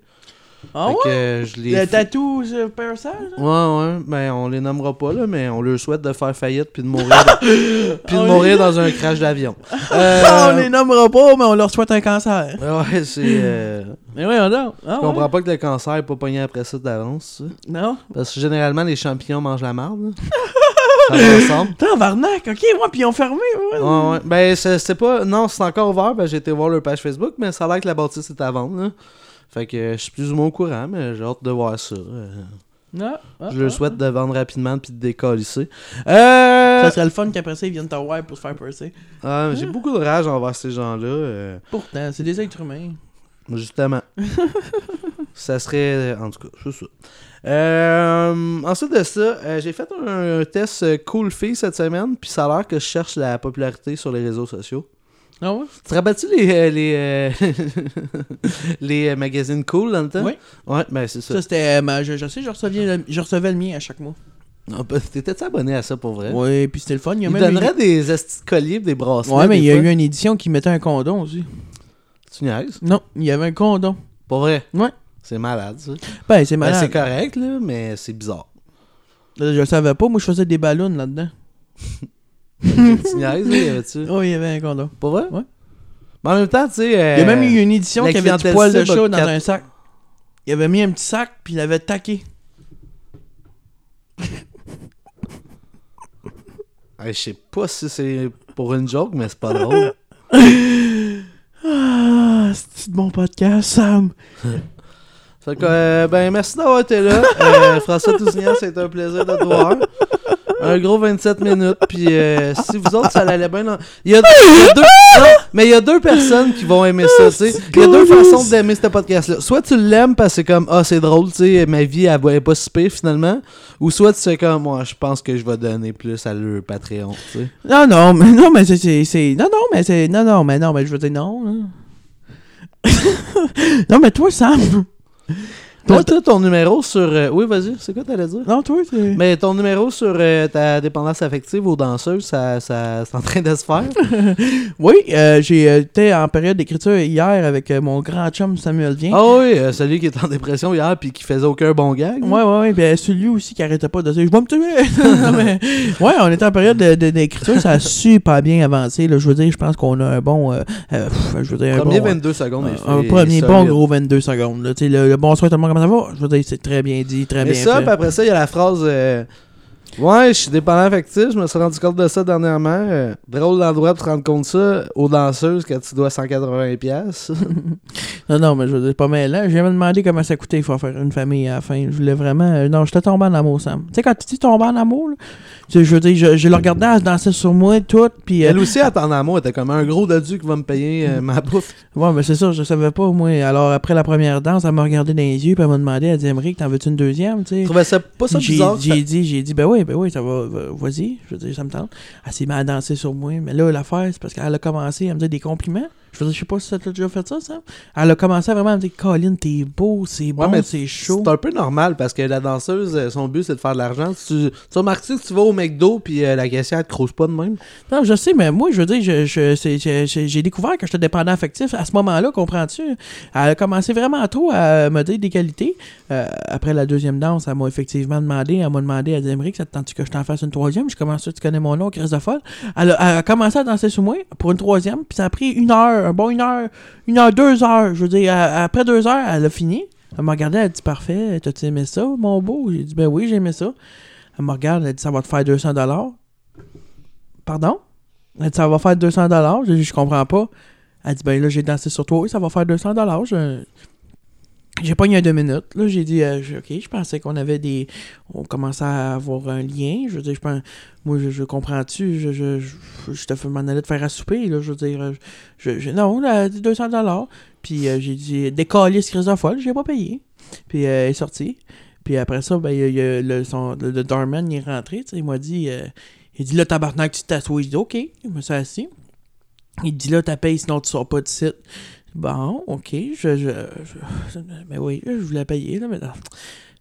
Ah Fait ouais? que euh, je les. Le tatou sur Parasite? Ouais, ouais. Ben, on les nommera pas, là, mais on leur souhaite de faire faillite puis de mourir, dans... puis de On mourir dans un crash d'avion. On les nommera pas, mais on leur souhaite un cancer. Ouais, c'est. Mais oui, on a. Ah, Je comprends pas que le cancer est pas pogné après ça d'avance. Non? Parce que généralement, les champignons mangent la marde. Là. ça va ensemble. Ok, ouais, puis ils ont fermé, ouais. Ouais, ouais. Ben, c'est c'est pas. Non, c'est encore ouvert. Ben, j'ai été voir leur page Facebook, mais ça a l'air que la bâtisse est à vendre. là. Fait que euh, je suis plus ou moins au courant, mais j'ai hâte de voir ça. euh. Ah, ah, je leur ah. souhaite de vendre rapidement puis de décalisser. Euh... Ça serait le fun qu'après ça, ils viennent te voir pour se faire percer. ah, j'ai beaucoup de rage envers ces gens-là. euh, Pourtant, c'est des êtres humains. Justement. ça serait. En tout cas, c'est ça. Euh, ensuite de ça, euh, j'ai fait un, un test cool fille cette semaine, puis ça a l'air que je cherche la popularité sur les réseaux sociaux. Ah ouais? Tu te rappelles-tu les, euh, les, euh, les magazines cool dans le temps? Oui. Ouais, ben c'est ça. Ça, c'était. je, je sais, je recevais, le, je recevais le mien à chaque mois. Ah, ben, T'étais-tu abonné à ça pour vrai? Ouais, puis c'était le fun. Il y a Ils même donneraient des colliers des bracelets. Ouais, mais il y a fois. eu une édition qui mettait un condom aussi. Tu niaises? Non, il y avait un condom. Pas vrai? Ouais. C'est malade, ça. Ben, c'est Ben, malade. c'est correct, là, mais c'est bizarre. Euh, je le savais pas, moi je faisais des ballons là-dedans. tu niaises, là, y avait-tu? Oh, il y avait un condom. Pas vrai? Ouais. Mais en même temps, tu sais. euh, Il y a même eu une édition qui avait du poil de chat dans un sac. Il avait mis un petit sac, puis il avait taqué. Hey, je sais pas si c'est pour une joke, mais c'est pas drôle. Ah, c'est de bon podcast, Sam. Fait que, euh, ben, merci d'avoir été là. Euh, François Tousignan, c'est un plaisir de te voir. Un gros 27 minutes. Puis euh, si vous autres, ça allait bien. dans- Il y, a, il y a deux. non, mais il y a deux personnes qui vont aimer ça, tu sais. Il y a deux façons d'aimer ce podcast-là. Soit tu l'aimes parce que c'est comme, ah, c'est drôle, tu sais, ma vie, elle va- elle est pas si pire finalement. Ou soit tu sais comme, moi, je pense que je vais donner plus à le Patreon, tu sais. Non, non, mais non, mais c'est- Non, non, mais c'est. Non, non, mais non, mais je veux dire non. Non, mais toi, Sam. Toi, t'as ton numéro sur. euh, Oui, vas-y, c'est quoi t'allais dire? Non, toi. Mais ton numéro sur euh, ta dépendance affective aux danseuses, ça, ça, c'est en train de se faire? Oui, euh, j'ai euh, été en période d'écriture hier avec euh, mon grand chum Samuel Vien. Ah oui, euh, celui qui est en dépression hier puis qui faisait aucun bon gag. Ouais, ouais, ouais. Puis celui aussi qui arrêtait pas de dire Je vais me tuer. Non, mais, ouais, on était en période de- de- d'écriture. ça a super bien avancé. Là. Je veux dire, je pense qu'on a un bon. euh, euh, pff, je veux dire, un Premier bon, 22 secondes. un, est fait, un il est premier bon solide. gros 22 secondes. Là. Tu sais, Le, le bonsoir tout le monde, comment ça va Je veux dire, c'est très bien dit, très Mais bien ça, fait. puis après ça, il y a la phrase euh, Ouais, je suis dépendant affectif, je me suis rendu compte de ça dernièrement. euh, drôle d'endroit pour te rendre compte de ça aux danseuses quand tu dois 180$. piastres. Non, non, mais je veux dire, pas mêlant. J'ai jamais demandé comment ça coûtait, il faut faire une famille à la fin. Je voulais vraiment. euh, non, j'étais tombé en amour, Sam. Tu sais, quand tu dis tomber en amour, là, je veux dire, je, je le regardais, elle se dansait sur moi, tout, puis. euh, Elle aussi, à ton amour, était comme un gros dodu qui va me payer euh, ma bouffe. Ouais, mais c'est ça, je savais pas, moi. Alors, après la première danse, elle m'a regardé dans les yeux, puis elle m'a demandé, elle dit, Emmerich, t'en veux-tu une deuxième, tu sais? Trouvais ça pas ça bizarre. j'ai dit, j'ai dit, ben oui, ben oui, ça va, va- vas-y, je veux dire, ça me tente. Elle s'est mise à danser sur moi, mais là, l'affaire, c'est parce qu'elle a commencé à me dire des compliments. Je veux dire, je sais pas si ça t'a déjà fait ça, ça. Elle a commencé à vraiment me dire, Colin, t'es beau, c'est bon, c'est chaud. C'est un peu normal parce que la danseuse, euh, son but c'est de faire de l'argent. Tu, tu remarques-tu que tu vas au McDo puis euh, la caissière te crouse pas de même? Non, je sais, mais moi, je veux dire, je, je- j'ai- j'ai découvert que j'étais dépendant affectif à ce moment-là, comprends-tu? Elle a commencé vraiment trop à me dire des qualités. Euh, après la deuxième danse, elle m'a effectivement demandé, elle m'a demandé, elle dit, ça te tente que je t'en fasse une troisième? Je commence tu connais mon nom, Chris de folle? Elle a, elle a commencé à danser sur moi pour une troisième, puis ça a pris une heure, un bon une heure, une heure, deux heures. Je veux dire, après deux heures, elle a fini. Elle m'a regardé, elle a dit, parfait, t'as-tu aimé ça, mon beau? J'ai dit, ben oui, j'ai aimé ça. Elle me regarde, elle a dit, ça va te faire 200 Pardon? Elle dit, ça va faire 200 dollars. Je, dis, je comprends pas. Elle dit, ben là, j'ai dansé sur toi. Oui, ça va faire 200 dollars. Je... J'ai pas eu un deux minutes. Là, j'ai dit, euh, je- ok, je pensais qu'on avait des. On commençait à avoir un lien. Je veux dire, je pense. Moi, je, je comprends-tu? Je, je, je, je te fais m'en aller te faire à souper. Là, je veux dire, euh, je, je- non, là, elle a dit 200 dollars. Puis euh, j'ai dit, décalé ce chrysophone. J'ai pas payé. Puis elle est sortie. Puis après ça, ben, il il le, son, le, il est rentré. Il m'a dit. il dit là, tabarnak, tu t'assois. J'ai dit, OK. Je me suis assis. Il dit là, t'as payé, sinon tu sors pas de site. Bon, OK. Je, je, je- mais oui, je voulais payer, là, mais non.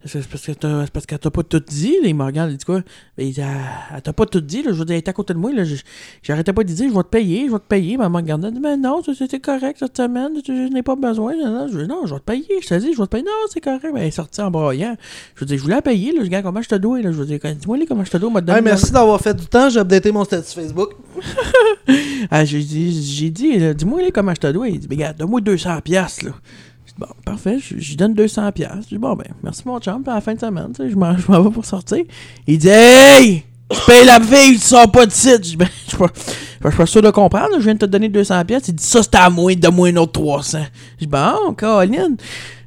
C'est parce que t'as- c'est parce qu'elle t'a pas tout dit, là. Il me regarde, il dit quoi? Ben, il dit, elle, t'a pas tout dit, là. Je veux dire, elle était à côté de moi, là. J'arrêtais pas de dire, je vais te payer, je vais te payer. Mais elle me regardait, elle dit, mais non, c'était correct cette semaine, je, n'ai pas besoin. Non, non, je, non, je vais te payer. Je te dis, je vais te payer. Non, c'est correct. Ben, elle est sortie en broyant. Je veux dire, je voulais la payer, là. Je dis, comment je te dois, là. Je veux dire, dis-moi, comment je te dois, m'a donné Hey, merci d'avoir fait du temps. J'ai updaté mon statut Facebook. Ah, j'ai dit, j'ai dit là, dis-moi comment je te dois. Il dit, mais regarde, donne-moi 200 piastres, là. Bon, parfait, je je lui donne 200 piastres. J'ai dit, bon, ben, merci mon chum, puis à la fin de semaine, tu je m'en je vais pour sortir. Il dit, hey! Je paye la veille, tu sors pas de site. Je dis, ben, je suis pas, je suis pas sûr de comprendre, je viens de te donner 200 piastres. Il dit, ça, c'était à moi, donne-moi un autre 300. Je dis, bon, Colin.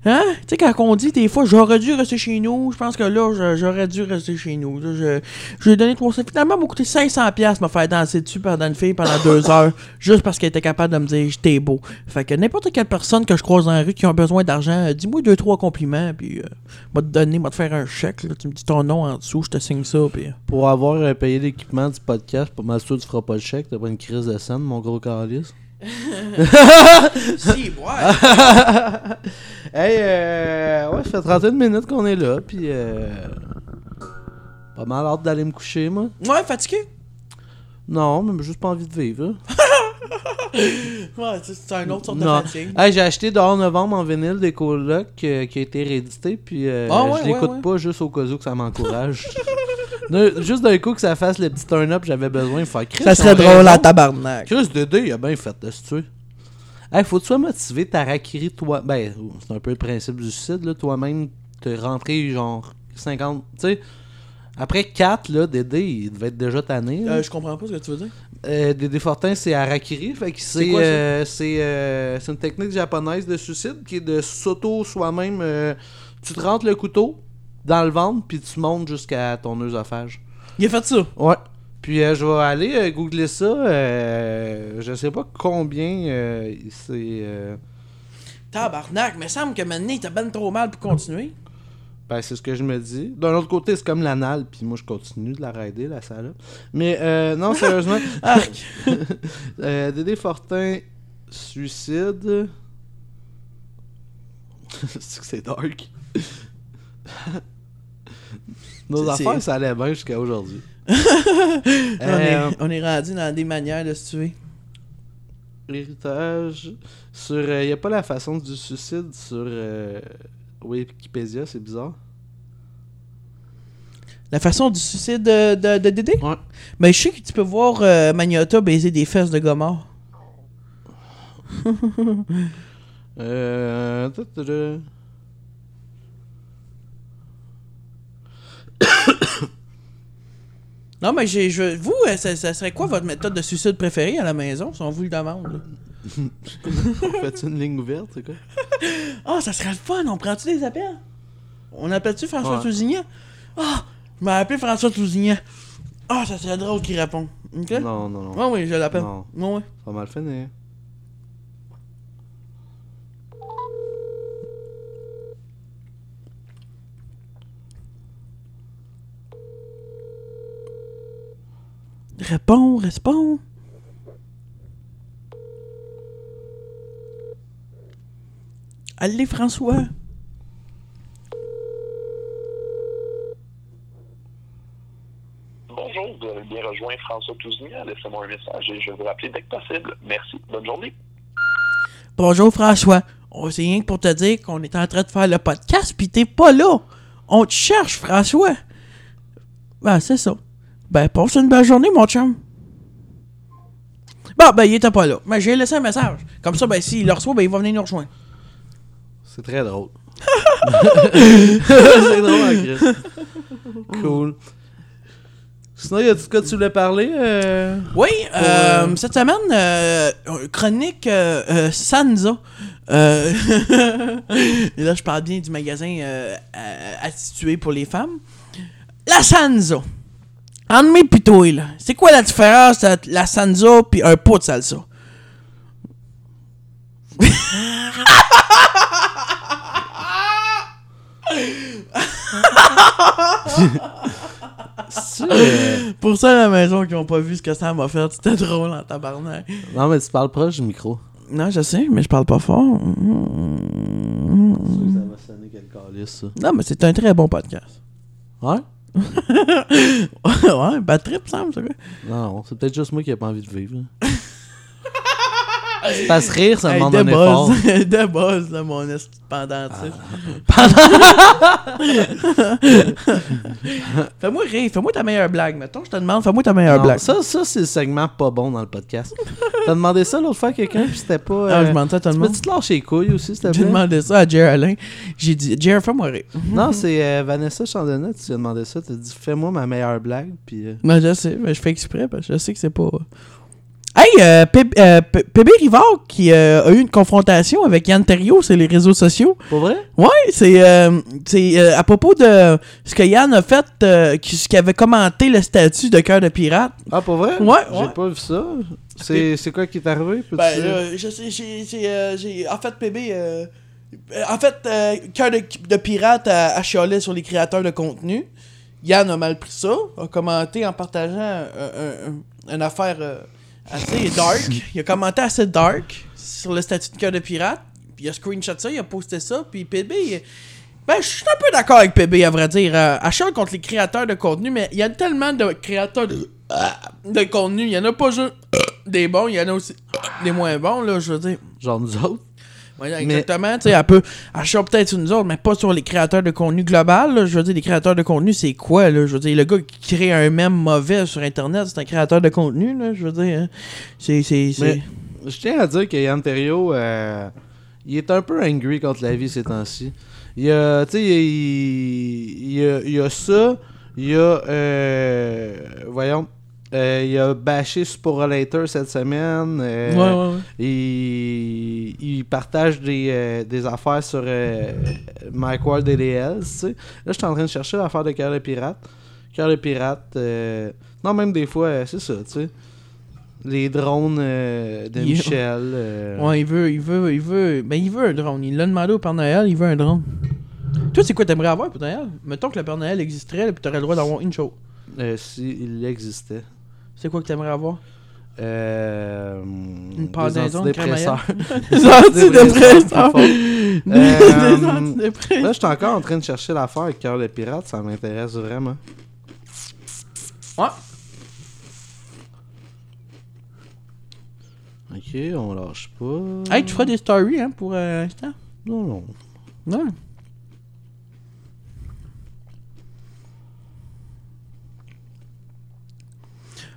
Hein? Tu sais, quand on dit des fois, j'aurais dû rester chez nous, je pense que là, j'aurais dû rester chez nous. Là, je, je lui ai donné 300. Finalement, m'a coûté 500$ piastres me faire danser dessus pendant une fille pendant deux heures, juste parce qu'elle était capable de me dire j'étais beau. Fait que n'importe quelle personne que je croise dans la rue qui a besoin d'argent, euh, dis-moi deux, trois compliments, puis euh, m'a te donner, m'a te faire un chèque. Là, tu me dis ton nom en dessous, je te signe ça, puis. euh, Pour avoir euh, payé l'équipement du podcast, pour m'assurer que tu feras pas le chèque, t'as pas une crise de scène, mon gros calice. Si, ouais. Hey, euh, ouais, ça fait 31 minutes qu'on est là, puis euh, pas mal hâte d'aller me coucher, moi. ouais, fatigué? Non, mais j'ai juste pas envie de vivre. hein. Ouais, c'est c'est un autre sorte Non. de fatigue. Hey, j'ai acheté dehors novembre en vinyle des colocs euh, qui a été réédité, puis euh, Ah ouais, je l'écoute ouais, ouais. pas juste au cas où que ça m'encourage. Juste d'un coup que ça fasse le petit turn-up, j'avais besoin de faire Chris, Ça serait drôle raison. à tabarnak. Chris Dédé, il a bien fait de se tuer. Hey, faut que tu sois motivé, t'harakiri toi. Ben, c'est un peu le principe du suicide, là. Toi-même, te rentrer genre 50. Tu sais, après 4, là, Dédé, il devait être déjà tanné. Euh, je comprends pas ce que tu veux dire. Euh, Dédé Fortin, c'est harakiri. Fait que c'est euh, c'est euh, c'est une technique japonaise de suicide qui est de s'auto soi-même. euh, tu te rentres le couteau dans le ventre, puis tu montes jusqu'à ton œsophage. Il a fait ça? Ouais. Puis euh, je vais aller euh, googler ça. euh, je sais pas combien euh, c'est. euh, Tabarnak, mais semble que maintenant, t'as ben trop mal pour continuer. ben, c'est ce que je me dis. D'un autre côté, c'est comme l'anal, puis moi je continue de la raider, la salope. Mais euh, non, sérieusement. Euh, Dédé Fortin, suicide. c'est dark. Nos affaires, ça allait bien jusqu'à aujourd'hui. on, Euh, est, on est rendu dans des manières de se tuer. Héritage. Sur. Il n'y a pas la façon du suicide sur euh, Wikipédia, c'est bizarre. La façon du suicide de, de, de Dédé? Ouais. Mais je sais que tu peux voir euh, Magnota baiser des fesses de Gomorre. Euh. ta, ta, ta. Non, mais j'ai, je, vous, euh, ça, ça serait quoi votre méthode de suicide préférée à la maison, si on vous le demande? Fais-tu une ligne ouverte, c'est quoi? Ah, ça serait le fun. On prend-tu des appels? On appelle-tu François Ouais. Tousignan? Ah, je m'ai appelé François Tousignan. Ah, ça serait drôle qu'il réponde. Non, non, non. Ouais, oui, je l'appelle. Non. Ouais, ouais. Pas mal fini. Réponds, réponds. Allez, François. Bonjour, vous avez bien rejoint François Tousignan. Laissez-moi un message et je vais vous rappeler dès que possible. Merci. Bonne journée. Bonjour, François. On c'est rien que pour te dire qu'on est en train de faire le podcast, pis t'es pas là. On te cherche, François. Ben, c'est ça. Ben, passe une belle journée, mon chum. Bon, ben, il était pas là. Mais j'ai laissé un message. Comme ça, ben, s'il le reçoit, ben, il va venir nous rejoindre. C'est très drôle. c'est drôle, en Christ. Cool. Sinon, y a tout cas tu voulais parler? euh? Oui, euh, cette semaine, euh, chronique euh, euh, Sansa. Euh, et là, je parle bien du magasin euh, euh, attitré pour les femmes. La Sansa. En mes plutôt, là. C'est quoi la différence entre la Sansa puis un pot de salsa? Euh, Pour ça, à la maison qui n'ont pas vu ce que ça m'a fait, c'était drôle en tabarnak. Non, mais tu parles proche du micro. Non, je sais, mais je parle pas fort. Ça va sonner quel calice, ça. Non, mais c'est un très bon podcast. Ouais? ouais, bad trip, Sam, quoi? Non, c'est peut-être juste moi qui ai pas envie de vivre. Que rire, ça Hey, demande de un effort. buzz, de buzz, là, mon esti de pendentif. fais-moi rire, fais-moi ta meilleure blague, mettons. Je te demande, fais-moi ta meilleure Non, blague. ça, ça c'est le segment pas bon dans le podcast. T'as demandé ça l'autre fois à quelqu'un, puis c'était pas. Ah, euh, je demande ça à tout le tu monde. peux-tu te lâcher les couilles aussi, s'il te J'ai plaît? demandé ça à Jer Alain. J'ai dit, Jer, fais-moi rire. Non, c'est euh, Vanessa Chandonnet, tu lui as demandé ça. Tu as dit, fais-moi ma meilleure blague, puis. euh, Ben, je sais, mais je fais exprès parce que je sais que c'est pas. Hey, euh, euh, P- PB Rivard qui euh, a eu une confrontation avec Yann Terriot sur les réseaux sociaux. Pas vrai? Ouais, c'est euh, à propos de ce que Yann a fait, qui, ce qu'il avait commenté le statut de cœur de pirate. Ah, pas vrai? Ouais, J'ai ouais. pas vu ça. C'est quoi qui est arrivé? Ben, là, je sais, j'ai, en fait, PB, euh, en fait, euh, cœur de, de pirate a, a chialé sur les créateurs de contenu. Yann a mal pris ça, a commenté en partageant un- un- un- une affaire euh, assez dark. Il a commenté assez dark sur le statut de cœur de pirate. Puis il a screenshot ça, il a posté ça, puis PB, ben, je suis un peu d'accord avec PB, à vrai dire. Euh, elle chiale contre les créateurs de contenu, mais il y a tellement de créateurs de, de contenu. Il y en a pas juste des bons, il y en a aussi des moins bons, là, je veux dire. Genre nous autres. Ouais, exactement, tu sais, elle peut. Chiale peut-être sur nous autres, mais pas sur les créateurs de contenu global, là. Je veux dire, les créateurs de contenu, c'est quoi, là? Je veux dire, le gars qui crée un mème mauvais sur Internet, c'est un créateur de contenu, là. Je veux dire, hein. c'est. Mais je tiens à dire que Yann euh, il est un peu angry contre la vie ces temps-ci. Il y a, tu sais, il, il y a, il y a ça, il y a, euh, voyons, euh, il a bâché Sporolator cette semaine. euh, Ouais, ouais, ouais. Il, il partage des, euh, des affaires sur Mike Ward et les Hells, tu sais. Là, je suis en train de chercher l'affaire de Cœur de Pirate. Cœur de Pirate, non, même des fois, c'est ça, tu sais. Les drones de Il- Michel. Ouais, il veut, il veut, il veut. Ben, il veut un drone. Il l'a demandé au Père Noël, il veut un drone. Toi, c'est quoi t'aimerais avoir, Père Noël? Mettons que le Père Noël existerait, puis t'aurais le droit d'avoir une chose. euh, si il existait. C'est quoi que t'aimerais avoir? Euh, Une des pendaison de antidépresseurs. Des antidépresseurs. Euh, Des antidépresseurs. Là, je suis encore en train de chercher l'affaire avec Cœur de Pirate, ça m'intéresse vraiment. Ouais. Ok, on lâche pas. Hey, tu feras des stories, hein, pour euh, l'instant Non, non. Non.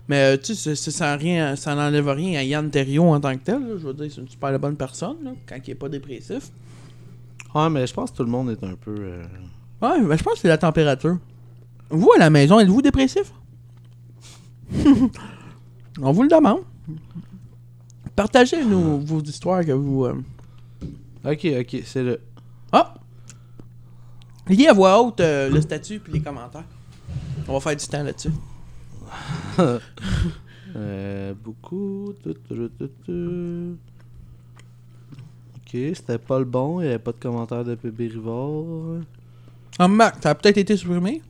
Mais euh, tu sais, sans rien, ça n'enlève rien à Yann Terriot en tant que tel. Je veux dire, c'est une super bonne personne, là, quand il est pas dépressif. Ouais, mais je pense que tout le monde est un peu. euh, Ouais, mais je pense que c'est la température. Vous, à la maison, êtes-vous dépressif? On vous le demande. Partagez-nous vos histoires que vous... euh, Ok, ok, c'est le. Ah! Lis à voix haute euh, le statut puis les commentaires. On va faire du temps là-dessus. Euh, beaucoup. Ok, c'était pas le bon, il n'y avait pas de commentaire de PB Rivard. Ah, Marc, a peut-être été supprimé?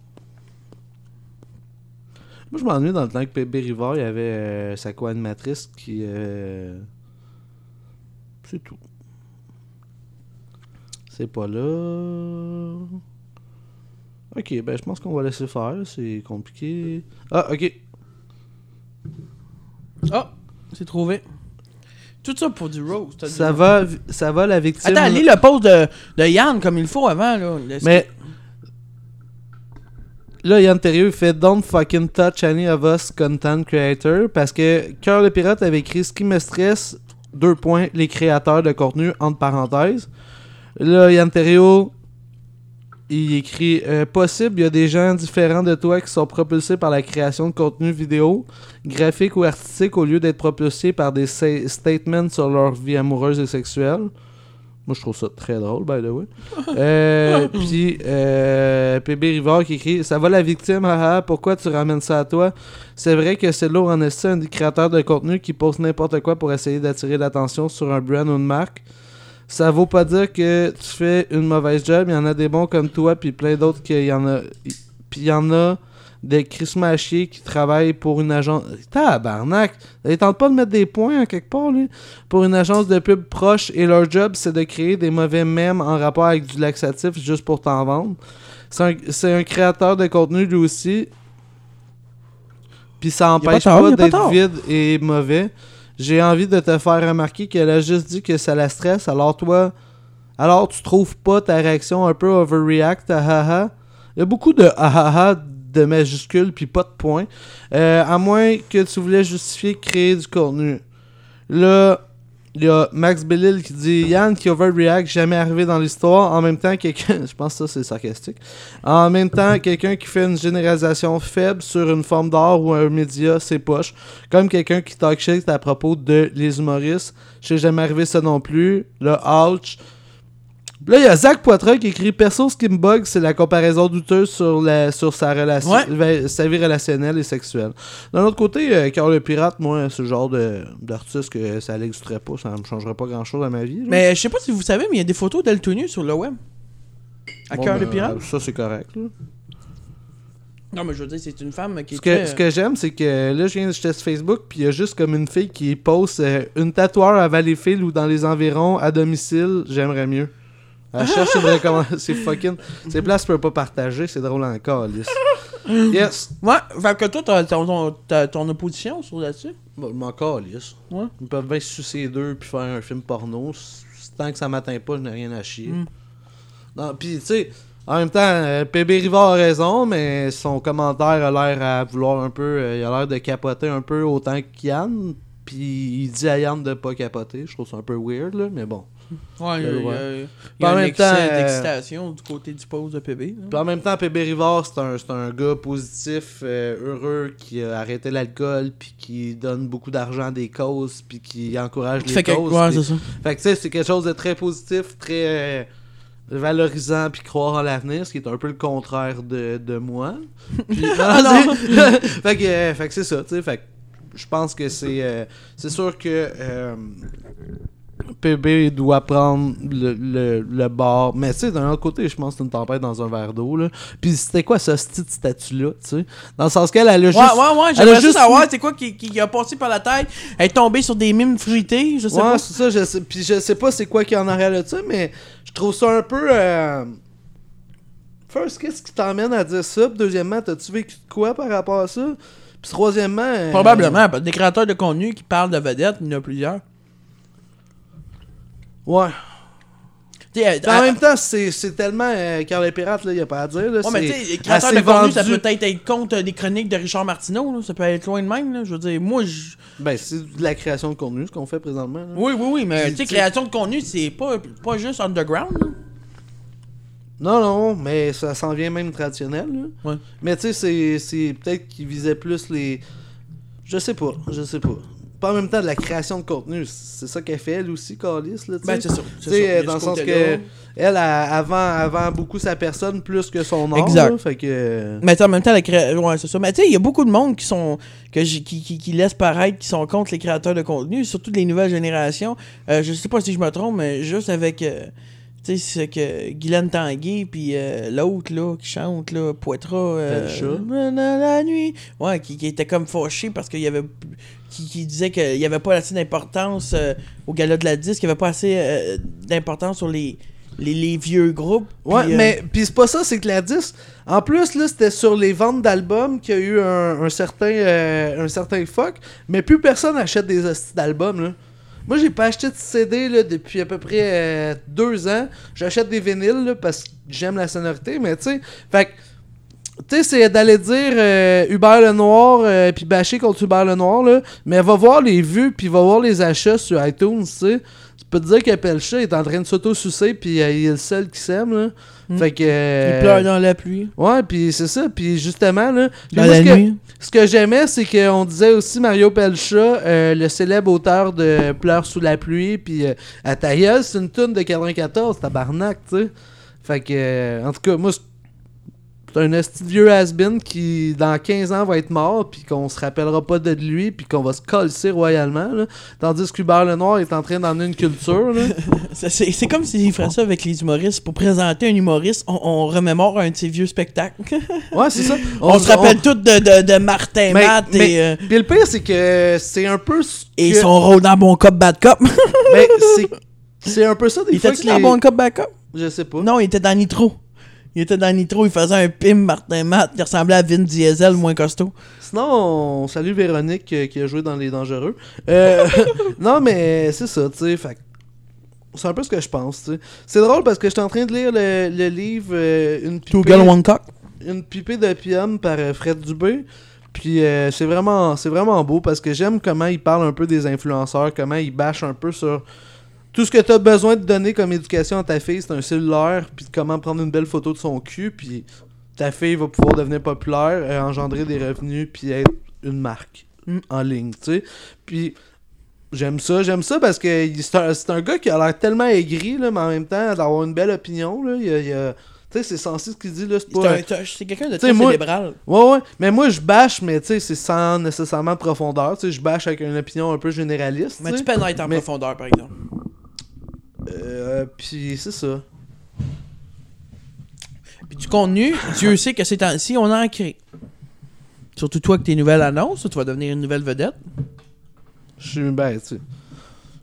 Moi, je m'ennuie dans le temps que PB Rivard, il y avait euh, sa co-animatrice qui. euh, C'est tout. C'est pas là. Ok, ben je pense qu'on va laisser faire, c'est compliqué. Ah, ok. Ah, c'est trouvé. Tout ça pour du rose. t'as dit. Ça va, ça va la victime. Attends, lis le post de, de Yann comme il faut avant. Là. Mais là, Yann Terrieux fait Don't fucking touch any of us content creator parce que Cœur le Pirate avait écrit Ce qui me stresse, deux points, les créateurs de contenu, entre parenthèses. Là, Yann Terrieux, il écrit euh, Possible, il y a des gens différents de toi qui sont propulsés par la création de contenu vidéo, graphique ou artistique au lieu d'être propulsés par des statements sur leur vie amoureuse et sexuelle. Moi, je trouve ça très drôle, by the way. Euh, puis, euh, PB Rivard qui écrit Ça va la victime, haha, pourquoi tu ramènes ça à toi? C'est vrai que c'est lourd en esti, un des créateurs de contenu qui pose n'importe quoi pour essayer d'attirer l'attention sur un brand ou une marque. Ça vaut pas dire que tu fais une mauvaise job, il y en a des bons comme toi, puis plein d'autres qu'il y en a. Puis il y en a des Chris Machier qui travaillent pour une agence. Tabarnak! Ils tentent pas de mettre des points en quelque part, lui. Pour une agence de pub proche et leur job, c'est de créer des mauvais mèmes en rapport avec du laxatif juste pour t'en vendre. C'est un, créateur de contenu lui aussi. Puis ça empêche pas, pas d'être vide et mauvais. J'ai envie de te faire remarquer qu'elle a juste dit que ça la stresse, alors toi. Alors tu trouves pas ta réaction un peu overreact à haha? Il y a beaucoup de haha de majuscules puis pas de points. Euh, à moins que tu voulais justifier créer du contenu. Là, il y a Max Bellil qui dit Yann qui overreact, jamais arrivé dans l'histoire. En même temps, quelqu'un. Je pense que ça c'est sarcastique. En même temps, quelqu'un qui fait une généralisation faible sur une forme d'art ou un média, c'est poche. Comme quelqu'un qui talk shit à propos de les humoristes. Je sais jamais arrivé ça non plus. Le ouch. Là, il y a Zach Poitras qui écrit Perso, ce qui me bug, c'est la comparaison douteuse sur, la, sur sa, relation, Ouais. va- sa vie relationnelle et sexuelle. D'un autre côté, euh, Carl le Pirate, moi, c'est le genre d'artiste que ça n'existerait pas, ça ne me changerait pas grand chose à ma vie. là. Mais je sais pas si vous savez, mais il y a des photos nue sur le web. À Bon, cœur ben, de pirate. Ça, c'est correct. là. Non, mais je veux dire, c'est une femme qui Ce que, très- ce que j'aime, c'est que là, je viens de sur Facebook, puis il y a juste comme une fille qui poste euh, une tatoueur à Valleyfield ou dans les environs à domicile, j'aimerais mieux. Elle cherche une recommandation. C'est fucking. Ces places, tu peux pas partager, c'est drôle encore, Alice. Yes. Ouais, fait que toi, t'as ton, ton, opposition sur là-dessus. Je m'en calisse. Ouais. Ils peuvent bien se sucer deux puis faire un film porno. Tant que ça m'atteint pas, je n'ai rien à chier. Mm. Non, puis tu sais, en même temps, euh, PB Rivard a raison, mais son commentaire a l'air à vouloir un peu. euh, il a l'air de capoter un peu autant qu'Yann. Puis il dit à Yann de pas capoter. Je trouve ça un peu weird, là, mais bon. Ouais, il y a, Ouais. il y a- y un excès temps, euh, d'excitation du côté du pose de PB. en même temps, PB Rivard, c'est un, c'est un gars positif, euh, heureux, qui a arrêté l'alcool, puis qui donne beaucoup d'argent à des causes, puis qui encourage les fait que- causes. ouais, puis- c'est ça. Fait que tu sais, c'est quelque chose de très positif, très euh, valorisant, puis croire en l'avenir, ce qui est un peu le contraire de, de moi. Ah non. fait que, fait que c'est ça, tu sais. Fait que je pense que c'est c'est sûr que PB doit prendre le, le, le bord. Mais tu sais, d'un autre côté, je pense que c'est une tempête dans un verre d'eau. là. Puis c'était quoi ce petit statut-là, tu sais? Dans le sens qu'elle, elle a Ouais, juste. ouais, ouais, elle a j'aimerais juste savoir c'est quoi qui, qui a passé par la tête? Elle est tombée sur des mimes fruités, je sais Ouais, pas. c'est ça, je sais. Puis je sais pas c'est quoi qui est en arrière de ça, mais je trouve ça un peu. euh, First, qu'est-ce qui t'emmène à dire ça? Puis deuxièmement, t'as-tu vécu de quoi par rapport à ça? Puis troisièmement. euh, Probablement, des créateurs de contenu qui parlent de vedettes, il y en a plusieurs. Ouais. En à- même temps, c'est tellement. Euh, Carl les Pirates, là, y a pas à dire. Là, Ouais, mais tu sais, de contenu, ça peut être être contre des chroniques de Richard Martineau, là. ça peut être loin de même. Là. Je veux dire, moi, je... Ben, c'est de la création de contenu, ce qu'on fait présentement. là. oui, oui, oui, mais tu sais, création de contenu, c'est pas, pas juste underground. là. Non, non, mais ça s'en vient même traditionnel. Là. Ouais. Mais tu sais, c'est- c'est peut-être qu'ils visaient plus les. Je sais pas, je sais pas. Pas en même temps de la création de contenu. C'est ça qu'elle fait, elle aussi, Calis, là. Ben, c'est. Tu c'est dans le sens que elle, a- avant, avant beaucoup sa personne plus que son art. Exact. là, fait que. Mais tu sais, en même temps, la cré- ouais, c'est ça. Mais tu sais, il y a beaucoup de monde qui sont que qui, qui laissent paraître qui sont contre les créateurs de contenu, surtout les nouvelles générations. Euh, je sais pas si je me trompe, mais juste avec euh, tu sais, c'est que Guylaine Tanguay puis euh, l'autre là qui chante là, Poitras euh, la nuit. Ouais, qui, qui était comme fâché parce qu'il y avait qui, qui disait qu'il n'y avait pas assez d'importance euh, au gala de la disque, il n'y avait pas assez d'importance sur les, les, les vieux groupes. Ouais, euh, mais puis c'est pas ça, c'est que la disque. En plus, là, c'était sur les ventes d'albums qu'il y a eu un, un certain euh, un certain fuck, mais plus personne achète des hosties d'albums, là. Moi, j'ai pas acheté de CD là, depuis à peu près euh, deux ans. J'achète des vinyles là, parce que j'aime la sonorité, mais tu sais. Fait tu sais, c'est d'aller dire euh, Hubert Lenoir euh, puis bâcher contre Hubert Lenoir, là. Mais va voir les vues puis va voir les achats sur iTunes, tu sais. Tu peux te dire que Pelcha est en train de s'auto-sucer puis euh, il est le seul qui s'aime, là. Mm. Fait que. euh, il pleure dans la pluie. Ouais, puis c'est ça. Puis justement, là. Dans moi, la ce que- nuit. ce que j'aimais, c'est qu'on disait aussi Mario Pelcha, le célèbre auteur de Pleurs sous la pluie, puis à c'est une tune de 94, tabarnak, tu sais. Fait que, euh, en tout cas, moi, c'est un esti vieux has-been qui, dans 15 ans, va être mort, puis qu'on se rappellera pas de lui, puis qu'on va se colser royalement, là. Tandis qu'Hubert Lenoir est en train d'emmener une culture, C'est comme s'il ferait ça avec les humoristes. Pour présenter un humoriste, on, on remémore un de ses vieux spectacles. Ouais, c'est ça. On, se rappelle tous de, de, de Martin Mais- Matt mais- et, euh, Puis le pire, c'est que c'est un peu... ce et que- son rôle dans Bon Cop, Bad Cop. Ben, c'est- c'est un peu ça, des il fois, était-tu que dans Bon Cop, Bad Cop? Je sais pas. Non, il était dans Nitro. Il était dans Nitro, il faisait un pim Martin Matt qui ressemblait à Vin Diesel, moins costaud. Sinon, on salue Véronique euh, qui a joué dans Les Dangereux. Euh, non, mais c'est ça, tu sais. C'est un peu ce que je pense, tu sais. C'est drôle parce que j'étais en train de lire le, le livre euh, Une Two pipée, Girl One Cock. Une pipée d'opium par Fred Dubé. Puis euh, c'est vraiment, c'est vraiment beau parce que j'aime comment il parle un peu des influenceurs, comment il bâche un peu sur tout ce que tu as besoin de donner comme éducation à ta fille, c'est un cellulaire, puis comment prendre une belle photo de son cul, puis ta fille va pouvoir devenir populaire, euh, engendrer des revenus, puis être une marque Mm. en ligne, tu sais. Puis j'aime ça, j'aime ça parce que c'est un, c'est un gars qui a l'air tellement aigri, là, mais en même temps d'avoir une belle opinion, là. Il y a- il y a- tu sais, c'est sensé ce qu'il dit, là, c'est pas... un- c'est un- c'est quelqu'un de très moi- cérébral. Ouais, ouais. Mais moi, je bâche, mais tu sais, c'est sans nécessairement de profondeur. Tu sais, je bâche avec une opinion un peu généraliste. Mais tu peux être en Mais- profondeur, par exemple. Euh, puis c'est ça. Puis du contenu, Dieu sait que ces temps-ci, on en crée. Surtout toi que tes nouvelles annonces, tu vas devenir une nouvelle vedette. Je suis, ben, tu.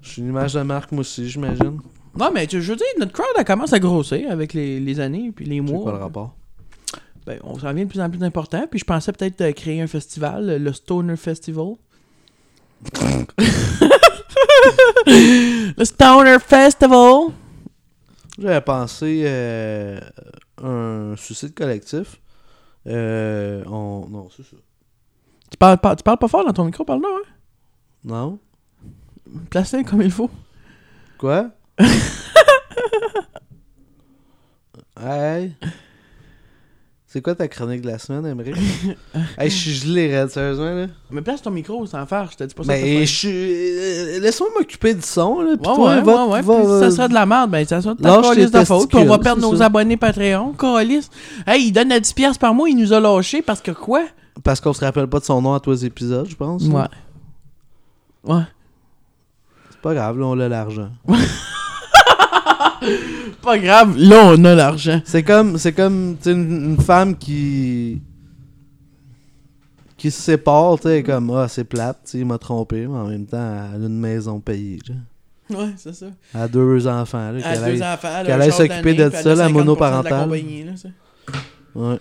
Je suis une image de marque, moi aussi, j'imagine. Non, mais tu- je veux dire, notre crowd, elle commence à grossir avec les, les années puis les C'est mois. quoi le rapport? Ben, on s'en vient de plus en plus important. Puis je pensais peut-être euh, créer un festival, le Stoner Festival. le Stoner Festival. J'avais pensé euh, un suicide collectif. Euh, on... Non, c'est ça. Tu parles, pas, tu parles pas fort dans ton micro, parle-là, hein? Non? Place-le comme il faut. Quoi? hey! C'est quoi ta chronique de la semaine, Emery? hey, je suis gelé, sérieusement, là. Mais place ton micro sans faire, je te dis pas ça. Mais je suis. euh, Laisse-moi m'occuper du son, là. Pis Ouais, toi, ouais, va- ouais, ouais. va- puis va- ça sera de la merde, ben ça sera de ta calice de faute. Puis on va perdre nos ça. abonnés Patreon. Calice. Hey, il donne à 10$ par mois, il nous a lâchés parce que quoi? Parce qu'on se rappelle pas de son nom à tous les épisodes, je pense. là. Ouais. Ouais. C'est pas grave, là, on a l'argent. Pas grave, là on a l'argent. C'est comme, c'est comme une, une femme qui. qui se sépare, tu sais, comme, ah, c'est plate, tu il m'a trompé, mais en même temps, elle a une maison payée. Ouais, c'est ça. Elle a deux enfants, là. A deux enfants, elle a qu'elle aille s'occuper de ça, a la 50% de monoparentale. Ouais.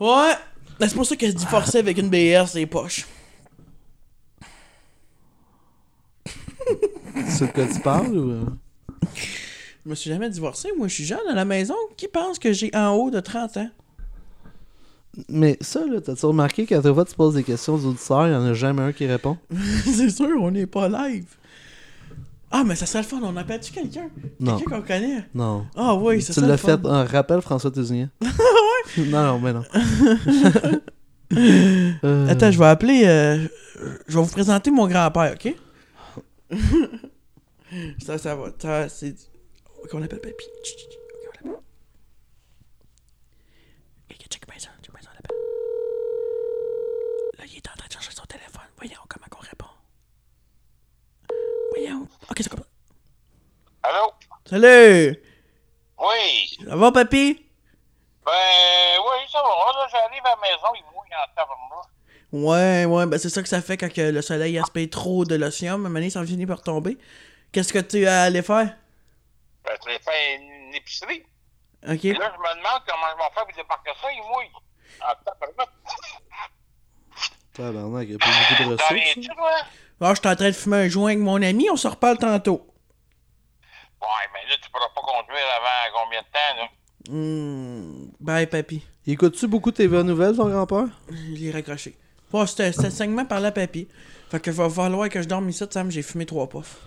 Ouais. Ben, c'est pour ça qu'elle se divorçait avec une BR, c'est poches. C'est de quoi tu parles ou? Je me suis jamais divorcé, moi je suis jeune à la maison. Qui pense que j'ai en haut de 30 ans? Mais ça, là, t'as-tu remarqué qu'à chaque fois que tu poses des questions aux auditeurs, il y en a jamais un qui répond? C'est sûr, on n'est pas live. Ah, mais ça serait le fun, on appelle-tu quelqu'un? Non. Quelqu'un qu'on connaît? Non. Ah oui, ça tu serait l'as le fun. fait, un rappel François Tézignan. Non, non, mais non. Euh, Attends, je vais appeler. euh, je vais vous présenter mon grand-père, ok? ça, ça va. Ça, c'est. Qu'on l'appelle Papy. Ok, on l'appelle. Ok, check bien ça. Check bien ça, on l'appelle. Là, il est en train de chercher son téléphone. Voyons comment on répond. Voyons. Ok, c'est ça. Allô? Salut! Oui. Ça va, Papy? Ben, oui, ça va. Là, j'arrive à la maison, il mouille en tabarnak. Ouais, ouais, ben c'est ça que ça fait quand le soleil aspire trop de l'océan. Moment donné, ça finit par tomber. Qu'est-ce que tu as allé faire? Ben, tu fait une épicerie. Ok. Et là, je me demande comment je vais faire pour débarquer ça, il mouille. Tabarnak. Tabarnak, il y a pas beaucoup de ressources. Ah, je suis en train de fumer un joint avec mon ami, on se reparle tantôt. Ouais, mais là, tu pourras pas conduire avant combien de temps, là? Hmm. Bye, papy. Écoutes-tu beaucoup TV Nouvelles, ton grand-père? Je l'ai raccroché. Bon, c'était le segment par la papy. Fait que va falloir que je dorme ici, Sam, j'ai fumé trois puffs.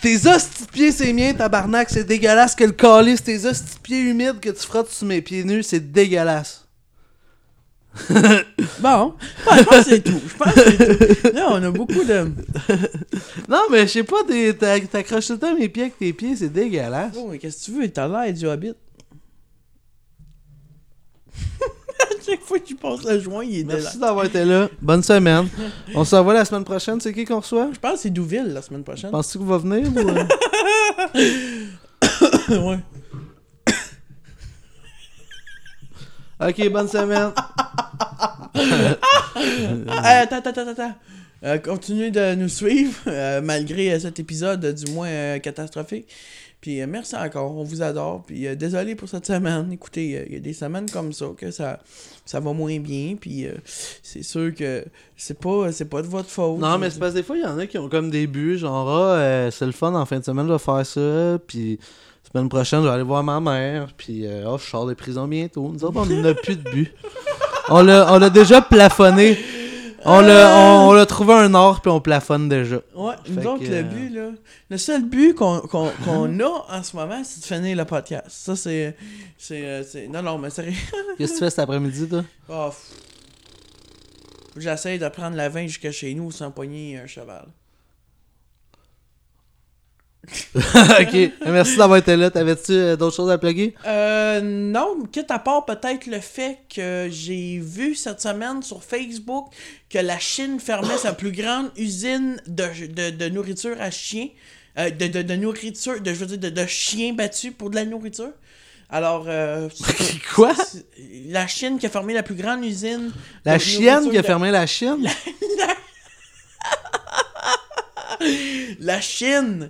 Tes hosties pieds, c'est mien, tabarnak. C'est dégueulasse que le calice. Tes hosties pieds humides que tu frottes sur mes pieds nus, c'est dégueulasse. Bon, ouais, je pense que c'est tout. Je pense que c'est tout. Là, on a beaucoup de. Non, mais je sais pas, t'accroches tout le temps mes pieds avec tes pieds, c'est dégueulasse. Oh, mais qu'est-ce que tu veux? T'as l'air du hobbit. chaque fois que tu passes le joint, il est. Merci d'avoir été là. Bonne semaine. On se revoit la semaine prochaine. C'est qui qu'on reçoit? Je pense que c'est Douville la semaine prochaine. Penses-tu qu'il va venir ou... euh? ouais. Ok, bonne semaine. Ah, attends, attends, attends, attends. Euh, continuez de nous suivre, euh, malgré euh, cet épisode, euh, du moins euh, catastrophique. Puis euh, merci encore, on vous adore. Puis euh, désolé pour cette semaine. Écoutez, euh, il y a des semaines comme ça que ça, ça va moins bien. Puis c'est sûr que c'est pas, c'est pas de votre faute. Non, mais c'est parce que des fois, il y en a qui ont comme des buts, genre, ah, c'est le fun, en fin de semaine, je vais faire ça, puis semaine prochaine, je vais aller voir ma mère, puis euh, oh, je sors de prison bientôt. Nous autres, on n'a plus de but. On l'a déjà plafonné. On l'a on, on l'a trouvé un or, puis on plafonne déjà. Ouais, Fait que, le euh, but, là. Le seul but qu'on a en ce moment, c'est de finir le podcast. Ça, c'est. euh, Non, non, mais sérieux. Qu'est-ce que tu fais cet après-midi, toi? Oh. J'essaie de prendre la vin jusqu'à chez nous sans poigner un cheval. ok, merci d'avoir été là. T'avais-tu euh, d'autres choses à plugger? Euh, non, quitte à part peut-être le fait que j'ai vu cette semaine sur Facebook que la Chine fermait sa plus grande usine de, de, de nourriture à chiens. Euh, de, de, de nourriture, de, je veux dire, de, de chiens battus pour de la nourriture. Alors, euh, Quoi? La Chine qui a fermé la plus grande usine. La chienne qui a fermé la chienne? La Chine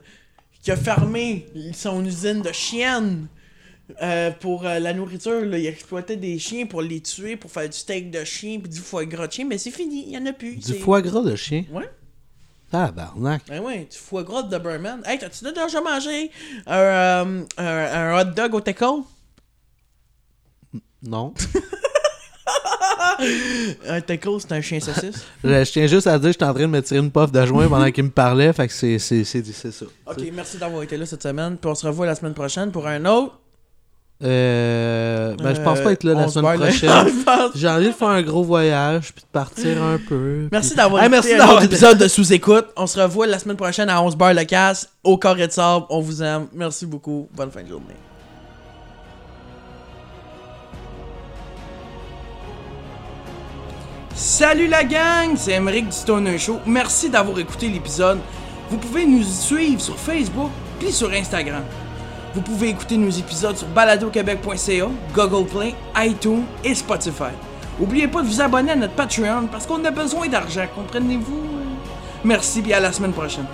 qui a fermé son usine de chiennes euh, pour euh, la nourriture. Là. Il exploitait des chiens pour les tuer, pour faire du steak de chien puis du foie gras de chien. Mais c'est fini, il n'y en a plus. Du foie gras de chien? Ouais. Tabarnak. Ben ouais, du foie gras de Doberman. Hey, t'as-tu déjà mangé un, euh, un, un hot dog au taco? Non. Un taco, c'est un chien saucisse? Je, je tiens juste à dire que j'étais en train de me tirer une puff de joint pendant qu'il me parlait, fait que c'est c'est- c'est- c'est ça. ok, merci d'avoir été là cette semaine. Puis on se revoit la semaine prochaine pour un autre. Euh, ben, je pense pas être là Euh, la semaine prochaine. J'ai envie de faire un gros voyage, puis de partir un peu. Merci puis- d'avoir Hey, merci d'avoir autre épisode de Sous-Écoute. On se revoit la semaine prochaine à 11 bar le casse au Carré de Sable. On vous aime. Merci beaucoup. Bonne fin de journée. Salut la gang, c'est Emeric du Stoner Show. Merci d'avoir écouté l'épisode. Vous pouvez nous suivre sur Facebook puis sur Instagram. Vous pouvez écouter nos épisodes sur baladoquebec.ca, Google Play, iTunes et Spotify. N'oubliez pas de vous abonner à notre Patreon parce qu'on a besoin d'argent, comprenez-vous? Merci et à la semaine prochaine.